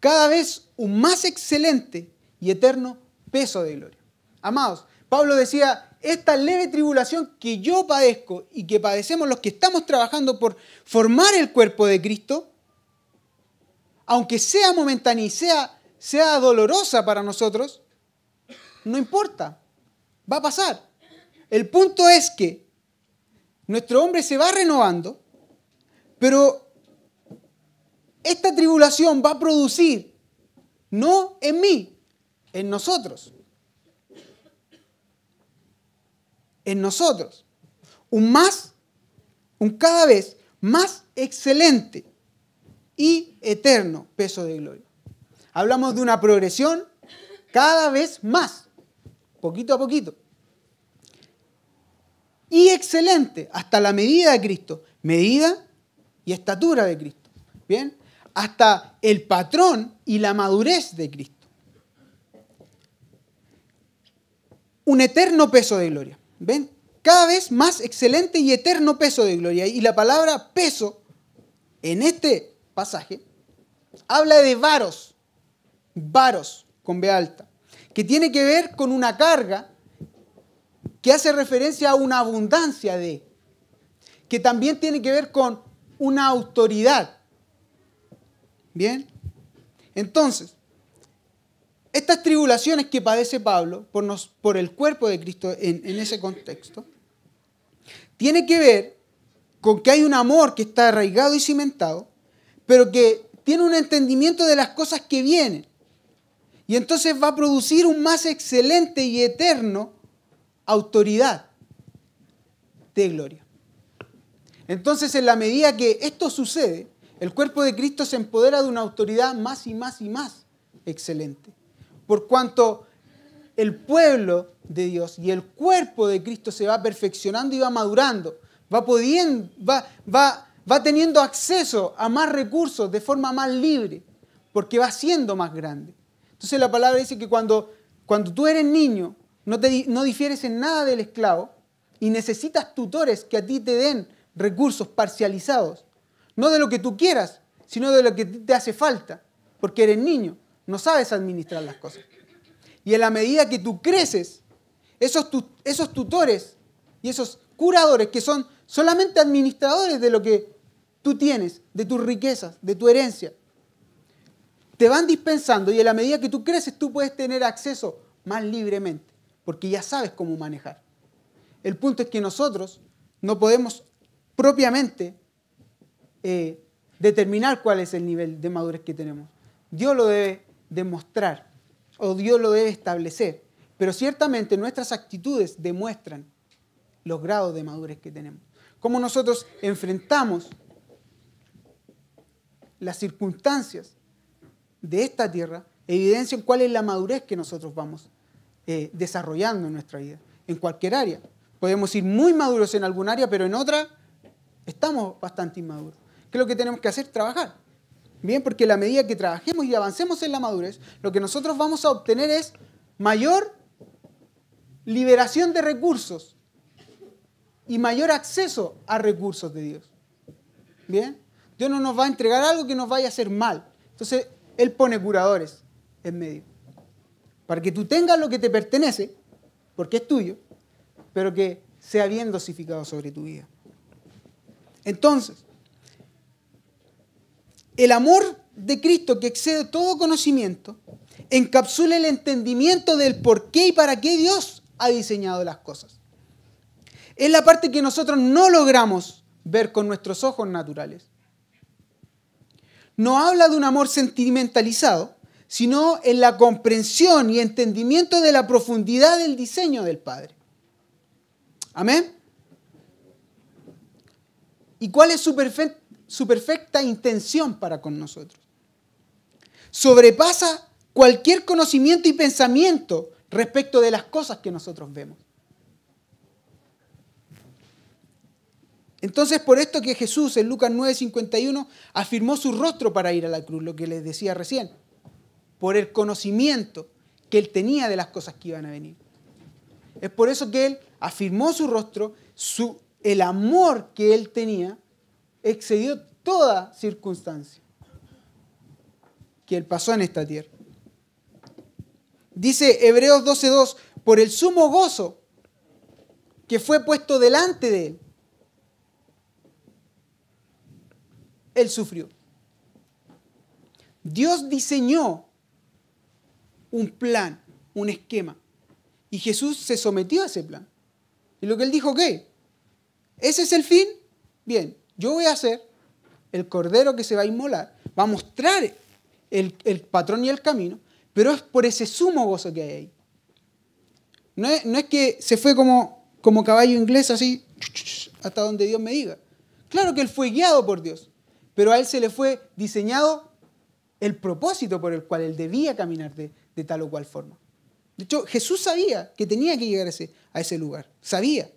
Speaker 1: cada vez un más excelente y eterno peso de gloria. Amados, Pablo decía, esta leve tribulación que yo padezco y que padecemos los que estamos trabajando por formar el cuerpo de Cristo, aunque sea momentánea y sea, sea dolorosa para nosotros, no importa, va a pasar. El punto es que nuestro hombre se va renovando, pero esta tribulación va a producir, no en mí, en nosotros. En nosotros. Un más, un cada vez más excelente y eterno peso de gloria. Hablamos de una progresión cada vez más, poquito a poquito. Y excelente, hasta la medida de Cristo, medida y estatura de Cristo. ¿Bien? Hasta el patrón y la madurez de Cristo. Un eterno peso de gloria. ¿Ven? Cada vez más excelente y eterno peso de gloria. Y la palabra peso en este pasaje, habla de varos, varos con B alta, que tiene que ver con una carga que hace referencia a una abundancia de, que también tiene que ver con una autoridad. ¿Bien? Entonces, estas tribulaciones que padece Pablo por, el cuerpo de Cristo en, en ese contexto, tiene que ver con que hay un amor que está arraigado y cimentado, pero que tiene un entendimiento de las cosas que vienen. Y entonces va a producir un más excelente y eterno autoridad de gloria. Entonces, en la medida que esto sucede, el cuerpo de Cristo se empodera de una autoridad más y más y más excelente. Por cuanto el pueblo de Dios y el cuerpo de Cristo se va perfeccionando y va madurando, va pudiendo, va, va, va teniendo acceso a más recursos de forma más libre, porque va siendo más grande. Entonces la palabra dice que cuando, cuando tú eres niño, no, te, no difieres en nada del esclavo y necesitas tutores que a ti te den recursos parcializados, no de lo que tú quieras, sino de lo que te hace falta, porque eres niño, no sabes administrar las cosas. Y en la medida que tú creces, esos, esos tutores y esos curadores que son solamente administradores de lo que tú tienes, de tus riquezas, de tu herencia. Te van dispensando y en la medida que tú creces tú puedes tener acceso más libremente, porque ya sabes cómo manejar. El punto es que nosotros no podemos propiamente eh, determinar cuál es el nivel de madurez que tenemos. Dios lo debe demostrar o Dios lo debe establecer, pero ciertamente nuestras actitudes demuestran los grados de madurez que tenemos. Cómo nosotros enfrentamos las circunstancias de esta tierra evidencian cuál es la madurez que nosotros vamos eh, desarrollando en nuestra vida, en cualquier área. Podemos ir muy maduros en algún área, pero en otra estamos bastante inmaduros. ¿Qué es lo que tenemos que hacer? Trabajar. Bien, porque la medida que trabajemos y avancemos en la madurez, lo que nosotros vamos a obtener es mayor liberación de recursos y mayor acceso a recursos de Dios. Bien, Dios no nos va a entregar algo que nos vaya a hacer mal. Entonces, Él pone curadores en medio. Para que tú tengas lo que te pertenece, porque es tuyo, pero que sea bien dosificado sobre tu vida. Entonces, el amor de Cristo que excede todo conocimiento encapsula el entendimiento del por qué y para qué Dios ha diseñado las cosas. Es la parte que nosotros no logramos ver con nuestros ojos naturales. No habla de un amor sentimentalizado, sino en la comprensión y entendimiento de la profundidad del diseño del Padre. Amén. ¿Y cuál es su, su perfecta intención para con nosotros? Sobrepasa cualquier conocimiento y pensamiento respecto de las cosas que nosotros vemos. Entonces, por esto que Jesús en Lucas 9:51 afirmó su rostro para ir a la cruz, lo que les decía recién, por el conocimiento que él tenía de las cosas que iban a venir. Es por eso que él afirmó su rostro, su, el amor que él tenía excedió toda circunstancia que él pasó en esta tierra. Dice Hebreos 12.2, por el sumo gozo que fue puesto delante de él, él sufrió. Dios diseñó un plan, un esquema, y Jesús se sometió a ese plan. Y lo que él dijo, ¿qué? ¿Ese es el fin? Bien, yo voy a hacer el cordero que se va a inmolar, va a mostrar el, el patrón y el camino, pero es por ese sumo gozo que hay ahí. No es, no es que se fue como, como caballo inglés así, hasta donde Dios me diga. Claro que él fue guiado por Dios, pero a él se le fue diseñado el propósito por el cual él debía caminar de, de tal o cual forma. De hecho, Jesús sabía que tenía que llegar a ese, a ese lugar. Sabía.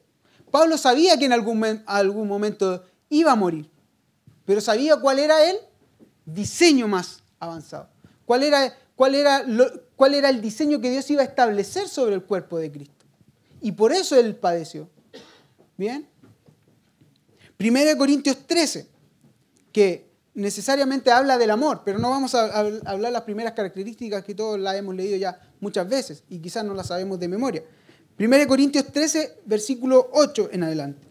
Speaker 1: Pablo sabía que en algún, algún momento iba a morir, pero sabía cuál era el diseño más avanzado. ¿Cuál era, el diseño que Dios iba a establecer sobre el cuerpo de Cristo. Y por eso Él padeció. ¿Bien? 1 Corintios 13, que necesariamente habla del amor, pero no vamos a hablar las primeras características que todos las hemos leído ya muchas veces y quizás no las sabemos de memoria. 1 Corintios 13, versículo 8 en adelante.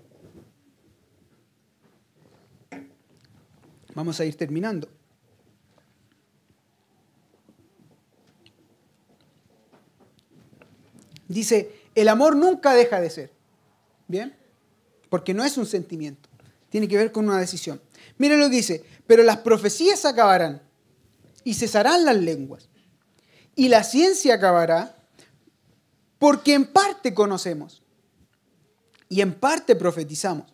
Speaker 1: Vamos a ir terminando. dice, el amor nunca deja de ser. ¿Bien? Porque no es un sentimiento, tiene que ver con una decisión. Mire lo que dice, pero las profecías acabarán y cesarán las lenguas. Y la ciencia acabará porque en parte conocemos y en parte profetizamos.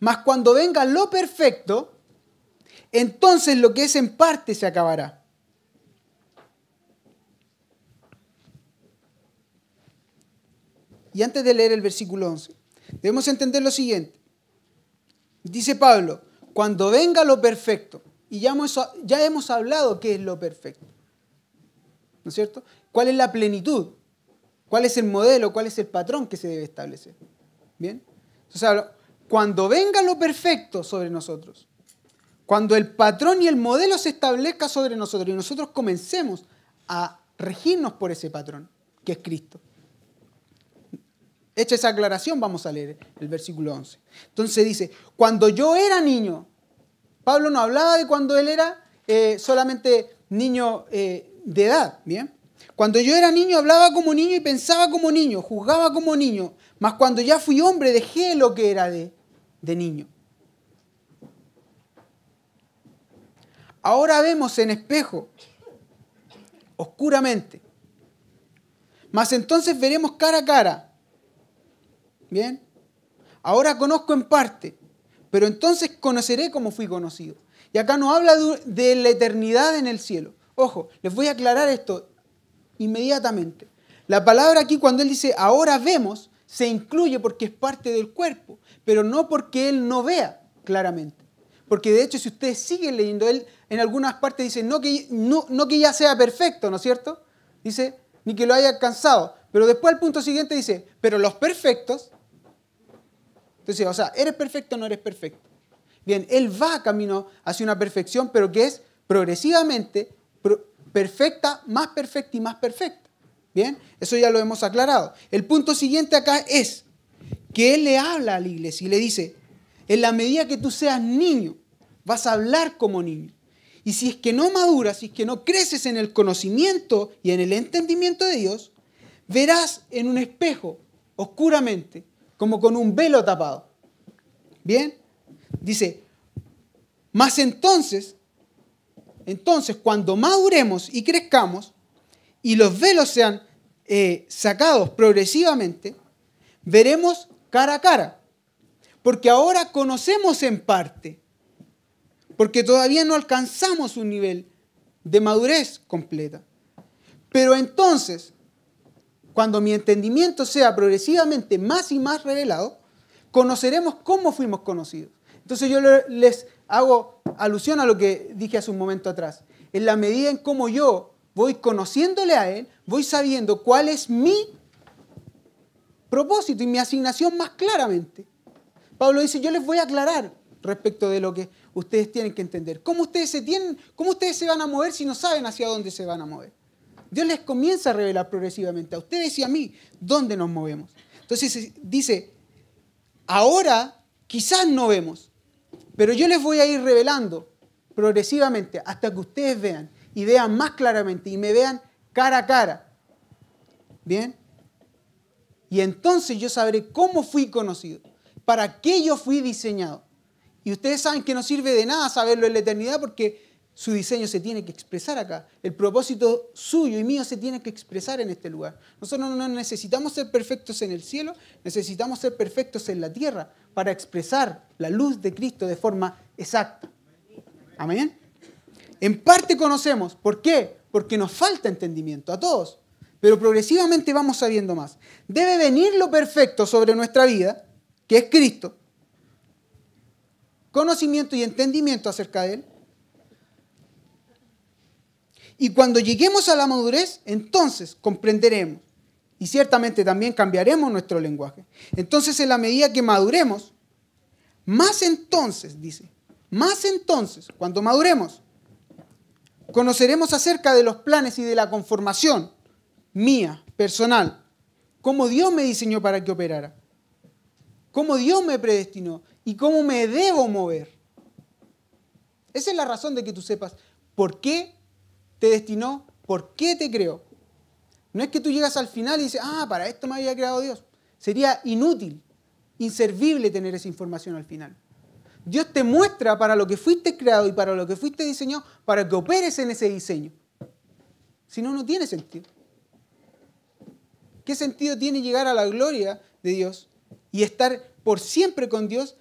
Speaker 1: Mas cuando venga lo perfecto, entonces lo que es en parte se acabará. Y antes de leer el versículo 11, debemos entender lo siguiente. Dice Pablo, cuando venga lo perfecto, y ya hemos, ya hemos hablado qué es lo perfecto, ¿no es cierto? ¿Cuál es la plenitud? ¿Cuál es el modelo? ¿Cuál es el patrón que se debe establecer? ¿Bien? Entonces, cuando venga lo perfecto sobre nosotros, cuando el patrón y el modelo se establezca sobre nosotros y nosotros comencemos a regirnos por ese patrón, que es Cristo, Hecha esa aclaración, vamos a leer el versículo 11. Entonces dice, cuando yo era niño, Pablo no hablaba de cuando él era eh, solamente niño eh, de edad, ¿bien? Cuando yo era niño hablaba como niño y pensaba como niño, juzgaba como niño, mas cuando ya fui hombre dejé lo que era de, de niño. Ahora vemos en espejo, oscuramente, mas entonces veremos cara a cara. Bien. Ahora conozco en parte, pero entonces conoceré como fui conocido. Y acá no habla de la eternidad en el cielo. Ojo, les voy a aclarar esto inmediatamente. La palabra aquí cuando él dice ahora vemos, se incluye porque es parte del cuerpo, pero no porque él no vea claramente. Porque de hecho si ustedes siguen leyendo, él en algunas partes dice no que, no, que ya sea perfecto, ¿no es cierto? Dice, ni que lo haya alcanzado. Pero después el punto siguiente dice, pero los perfectos entonces, o sea, ¿eres perfecto o no eres perfecto? Bien, él va camino hacia una perfección, pero que es progresivamente perfecta, más perfecta y más perfecta. Bien, eso ya lo hemos aclarado. El punto siguiente acá es que él le habla a la iglesia y le dice, En la medida que tú seas niño, vas a hablar como niño. Y si es que no maduras, si es que no creces en el conocimiento y en el entendimiento de Dios, verás en un espejo, oscuramente, como con un velo tapado. ¿Bien? Dice, más entonces, entonces cuando maduremos y crezcamos y los velos sean eh, sacados progresivamente, veremos cara a cara. Porque ahora conocemos en parte, porque todavía no alcanzamos un nivel de madurez completa. Pero entonces, cuando mi entendimiento sea progresivamente más y más revelado, conoceremos cómo fuimos conocidos. Entonces yo les hago alusión a lo que dije hace un momento atrás. En la medida en cómo yo voy conociéndole a Él, voy sabiendo cuál es mi propósito y mi asignación más claramente. Pablo dice, yo les voy a aclarar respecto de lo que ustedes tienen que entender. ¿Cómo ustedes se, tienen, cómo ustedes se van a mover si no saben hacia dónde se van a mover? Dios les comienza a revelar progresivamente a ustedes y a mí dónde nos movemos. Entonces dice, ahora quizás no vemos, pero yo les voy a ir revelando progresivamente hasta que ustedes vean y vean más claramente y me vean cara a cara. ¿Bien? Y entonces yo sabré cómo fui conocido, para qué yo fui diseñado. Y ustedes saben que no sirve de nada saberlo en la eternidad porque su diseño se tiene que expresar acá. El propósito suyo y mío se tiene que expresar en este lugar. Nosotros no necesitamos ser perfectos en el cielo, necesitamos ser perfectos en la tierra para expresar la luz de Cristo de forma exacta. Amén. En parte conocemos. ¿Por qué? Porque nos falta entendimiento a todos. Pero progresivamente vamos sabiendo más. Debe venir lo perfecto sobre nuestra vida, que es Cristo. Conocimiento y entendimiento acerca de Él y cuando lleguemos a la madurez, entonces comprenderemos. Y ciertamente también cambiaremos nuestro lenguaje. Entonces, en la medida que maduremos, más entonces, dice, más entonces, cuando maduremos, conoceremos acerca de los planes y de la conformación mía, personal, cómo Dios me diseñó para que operara, cómo Dios me predestinó y cómo me debo mover. Esa es la razón de que tú sepas por qué te destinó, por qué te creó. No es que tú llegas al final y dices, ah, para esto me había creado Dios. Sería inútil, inservible tener esa información al final. Dios te muestra para lo que fuiste creado y para lo que fuiste diseñado, para que operes en ese diseño. Si no, no tiene sentido. ¿Qué sentido tiene llegar a la gloria de Dios y estar por siempre con Dios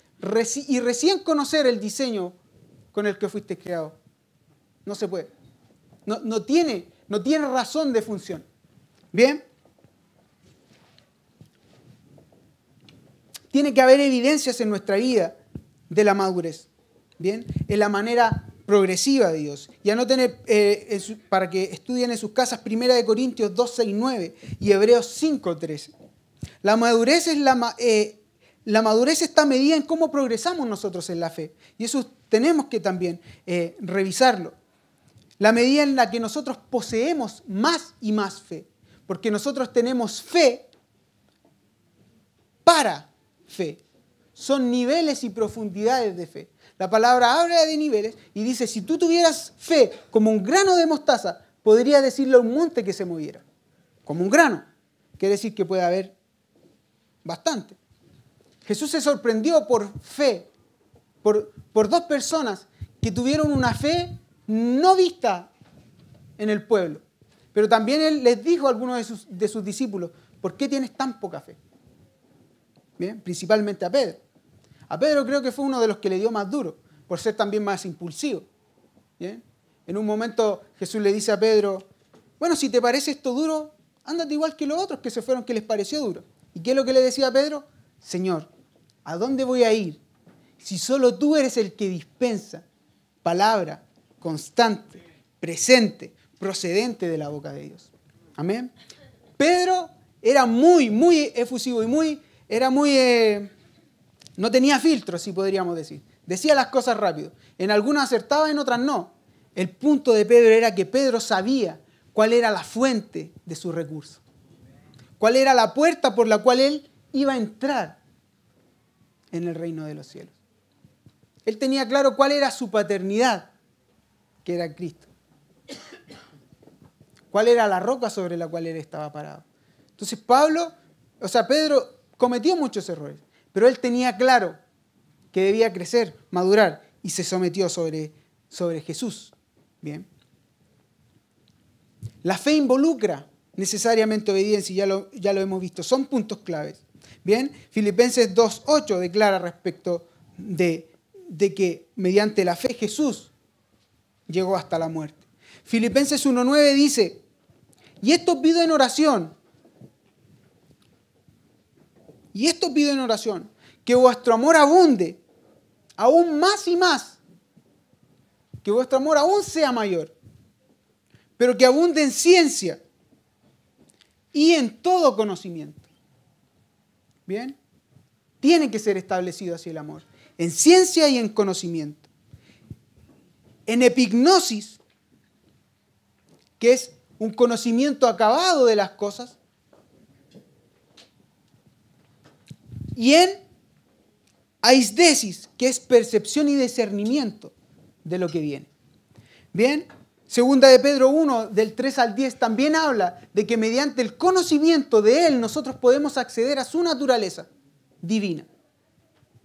Speaker 1: y recién conocer el diseño con el que fuiste creado? No se puede. No, tiene, no tiene razón de función. ¿Bien? Tiene que haber evidencias en nuestra vida de la madurez. ¿Bien? En la manera progresiva de Dios. Ya no tener, eh, para que estudien en sus casas, 1 Corintios 2, 6, 9 y Hebreos 5, 13. La madurez, es la, eh, la madurez está medida en cómo progresamos nosotros en la fe. Y eso tenemos que también eh, revisarlo la medida en la que nosotros poseemos más y más fe. Porque nosotros tenemos fe para fe. Son niveles y profundidades de fe. La palabra habla de niveles y dice, si tú tuvieras fe como un grano de mostaza, podría decirle a un monte que se moviera. Como un grano. Quiere decir que puede haber bastante. Jesús se sorprendió por fe, por, por dos personas que tuvieron una fe no vista en el pueblo. Pero también él les dijo a algunos de sus, de sus discípulos, ¿por qué tienes tan poca fe? Bien, principalmente a Pedro. A Pedro creo que fue uno de los que le dio más duro, por ser también más impulsivo. ¿Bien? En un momento Jesús le dice a Pedro, bueno, si te parece esto duro, ándate igual que los otros que se fueron que les pareció duro. ¿Y qué es lo que le decía a Pedro? Señor, ¿a dónde voy a ir si solo tú eres el que dispensa palabra constante, presente, procedente de la boca de Dios. Amén. Pedro era muy, muy efusivo y muy, era muy, eh, no tenía filtros, si podríamos decir. Decía las cosas rápido. En algunas acertaba, en otras no. El punto de Pedro era que Pedro sabía cuál era la fuente de su recurso. Cuál era la puerta por la cual él iba a entrar en el reino de los cielos. Él tenía claro cuál era su paternidad, que era Cristo. Cuál era la roca sobre la cual él estaba parado. Entonces Pablo, o sea, Pedro cometió muchos errores, pero él tenía claro que debía crecer, madurar, y se sometió sobre, sobre Jesús. Bien. La fe involucra necesariamente obediencia, ya lo, ya lo hemos visto, son puntos claves. Bien, Filipenses 2.8 declara respecto de, que mediante la fe Jesús llegó hasta la muerte. Filipenses 1.9 dice, y esto pido en oración, y esto pido en oración, que vuestro amor abunde aún más y más, que vuestro amor aún sea mayor, pero que abunde en ciencia y en todo conocimiento. ¿Bien? Tiene que ser establecido así el amor, en ciencia y en conocimiento. En epignosis, que es un conocimiento acabado de las cosas, y en aisdesis, que es percepción y discernimiento de lo que viene. Bien, segunda de Pedro 1, del 3 al 10, también habla de que mediante el conocimiento de Él nosotros podemos acceder a su naturaleza divina.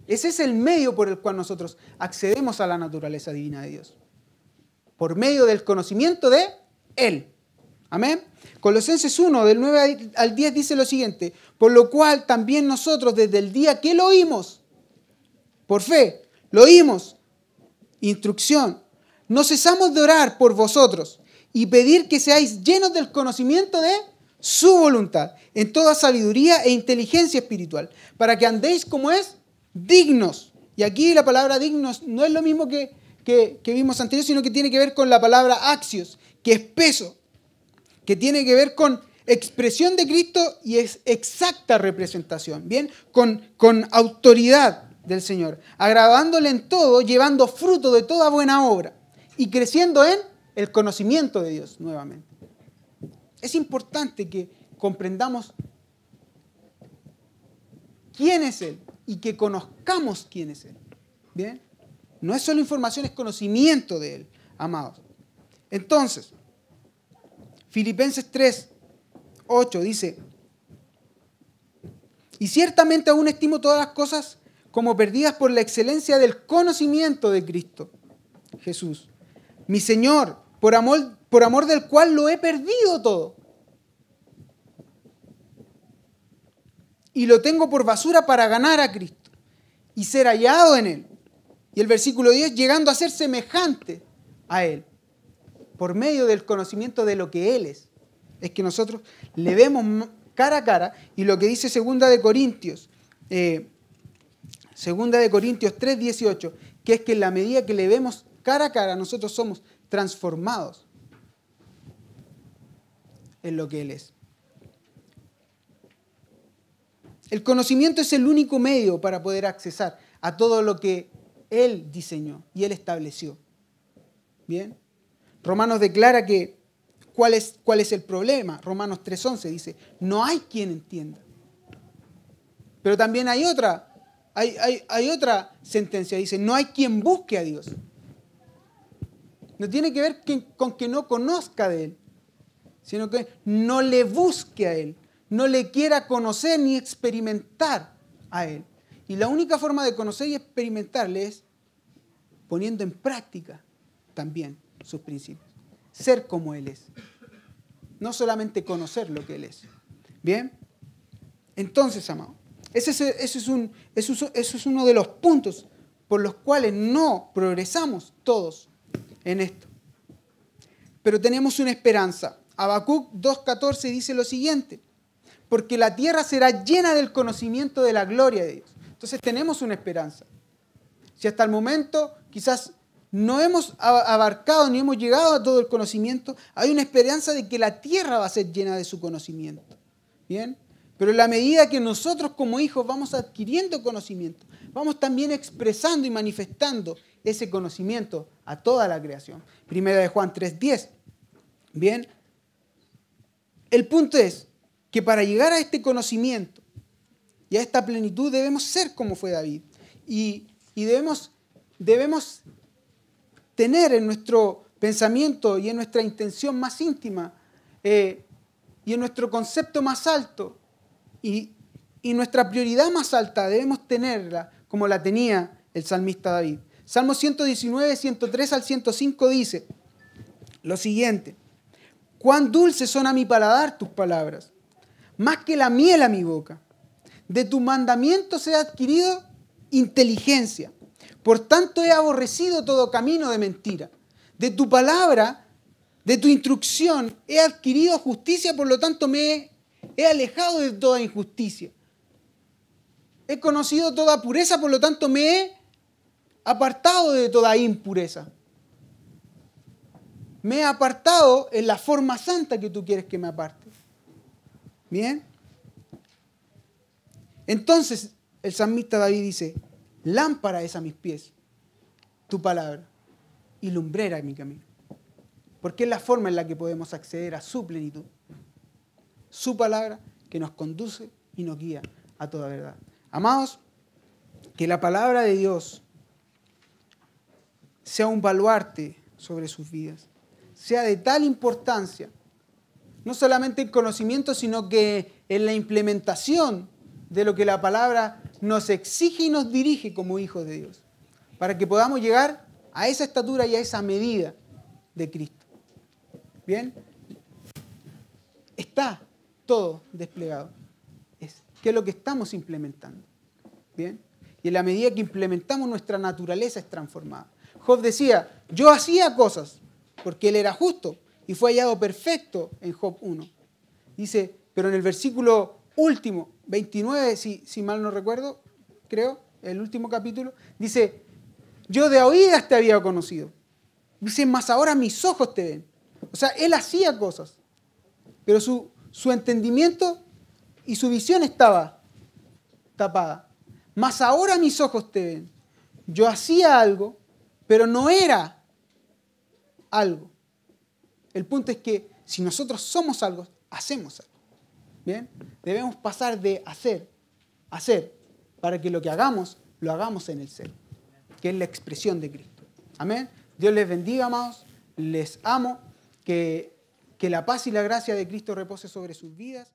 Speaker 1: Ese es el medio por el cual nosotros accedemos a la naturaleza divina de Dios. Por medio del conocimiento de Él. Amén. Colosenses 1, del 9 al 10 dice lo siguiente, por lo cual también nosotros desde el día que lo oímos, por fe, lo oímos, instrucción, no cesamos de orar por vosotros y pedir que seáis llenos del conocimiento de su voluntad, en toda sabiduría e inteligencia espiritual, para que andéis como es dignos. Y aquí la palabra dignos no es lo mismo que, que, que vimos anterior, sino que tiene que ver con la palabra axios, que es peso, que tiene que ver con expresión de Cristo y es exacta representación, ¿bien? Con, con autoridad del Señor, agradándole en todo, llevando fruto de toda buena obra y creciendo en el conocimiento de Dios nuevamente. Es importante que comprendamos quién es Él y que conozcamos quién es Él. ¿Bien? No es solo información, es conocimiento de Él, amados. Entonces, Filipenses 3, 8 dice, y ciertamente aún estimo todas las cosas como perdidas por la excelencia del conocimiento de Cristo, Jesús, mi Señor, por amor, por amor del cual lo he perdido todo. Y lo tengo por basura para ganar a Cristo y ser hallado en Él. Y el versículo 10, llegando a ser semejante a Él, por medio del conocimiento de lo que Él es. Es que nosotros le vemos cara a cara y lo que dice Segunda de Corintios eh, Segunda de Corintios 3, 18, que es que en la medida que le vemos cara a cara, nosotros somos transformados en lo que Él es. El conocimiento es el único medio para poder accesar a todo lo que Él diseñó y Él estableció. Bien. Romanos declara que cuál es, cuál es el problema. Romanos 3.11 dice, no hay quien entienda. Pero también hay otra hay, otra sentencia, dice, no hay quien busque a Dios. No tiene que ver con que no conozca de Él, sino que no le busque a Él, no le quiera conocer ni experimentar a Él. Y la única forma de conocer y experimentarle es poniendo en práctica también sus principios. Ser como Él es. No solamente conocer lo que Él es. ¿Bien? Entonces, amado, ese es, eso es uno de los puntos por los cuales no progresamos todos en esto. Pero tenemos una esperanza. Habacuc 2.14 dice lo siguiente, porque la tierra será llena del conocimiento de la gloria de Dios. Entonces tenemos una esperanza. Si hasta el momento quizás no hemos abarcado ni hemos llegado a todo el conocimiento, hay una esperanza de que la tierra va a ser llena de su conocimiento. ¿Bien? Pero en la medida que nosotros como hijos vamos adquiriendo conocimiento, vamos también expresando y manifestando ese conocimiento a toda la creación. Primera de Juan 3.10. Bien, el punto es que para llegar a este conocimiento y a esta plenitud debemos ser como fue David. Y, y debemos debemos tener en nuestro pensamiento y en nuestra intención más íntima eh, y en nuestro concepto más alto y, y nuestra prioridad más alta debemos tenerla como la tenía el salmista David. Salmo 119, 103 al 105 dice lo siguiente, cuán dulces son a mi paladar tus palabras, más que la miel a mi boca. De tu mandamiento se ha adquirido inteligencia. Por tanto he aborrecido todo camino de mentira. De tu palabra, de tu instrucción, he adquirido justicia, por lo tanto me he, alejado de toda injusticia. He conocido toda pureza, por lo tanto me he apartado de toda impureza. Me he apartado en la forma santa que tú quieres que me aparte. Bien. Entonces el salmista David dice, lámpara es a mis pies tu palabra y lumbrera en mi camino. Porque es la forma en la que podemos acceder a su plenitud. Su palabra que nos conduce y nos guía a toda verdad. Amados, que la palabra de Dios sea un baluarte sobre sus vidas, sea de tal importancia, no solamente en conocimiento, sino que en la implementación de lo que la palabra nos exige y nos dirige como hijos de Dios, para que podamos llegar a esa estatura y a esa medida de Cristo. ¿Bien? Está todo desplegado. Es, ¿Qué es lo que estamos implementando? ¿Bien? Y en la medida que implementamos, nuestra naturaleza es transformada. Job decía, yo hacía cosas porque él era justo y fue hallado perfecto en Job 1. Dice, pero en el versículo último, 29, si, si mal no recuerdo, creo, el último capítulo, dice, yo de oídas te había conocido. Dice, más ahora mis ojos te ven. O sea, él hacía cosas, pero su, su entendimiento y su visión estaba tapada. Más ahora mis ojos te ven. Yo hacía algo, pero no era algo. El punto es que si nosotros somos algo, hacemos algo. ¿Bien? Debemos pasar de hacer, hacer, para que lo que hagamos, lo hagamos en el ser, que es la expresión de Cristo. Amén. Dios les bendiga, amados. Les amo. Que, que la paz y la gracia de Cristo repose sobre sus vidas.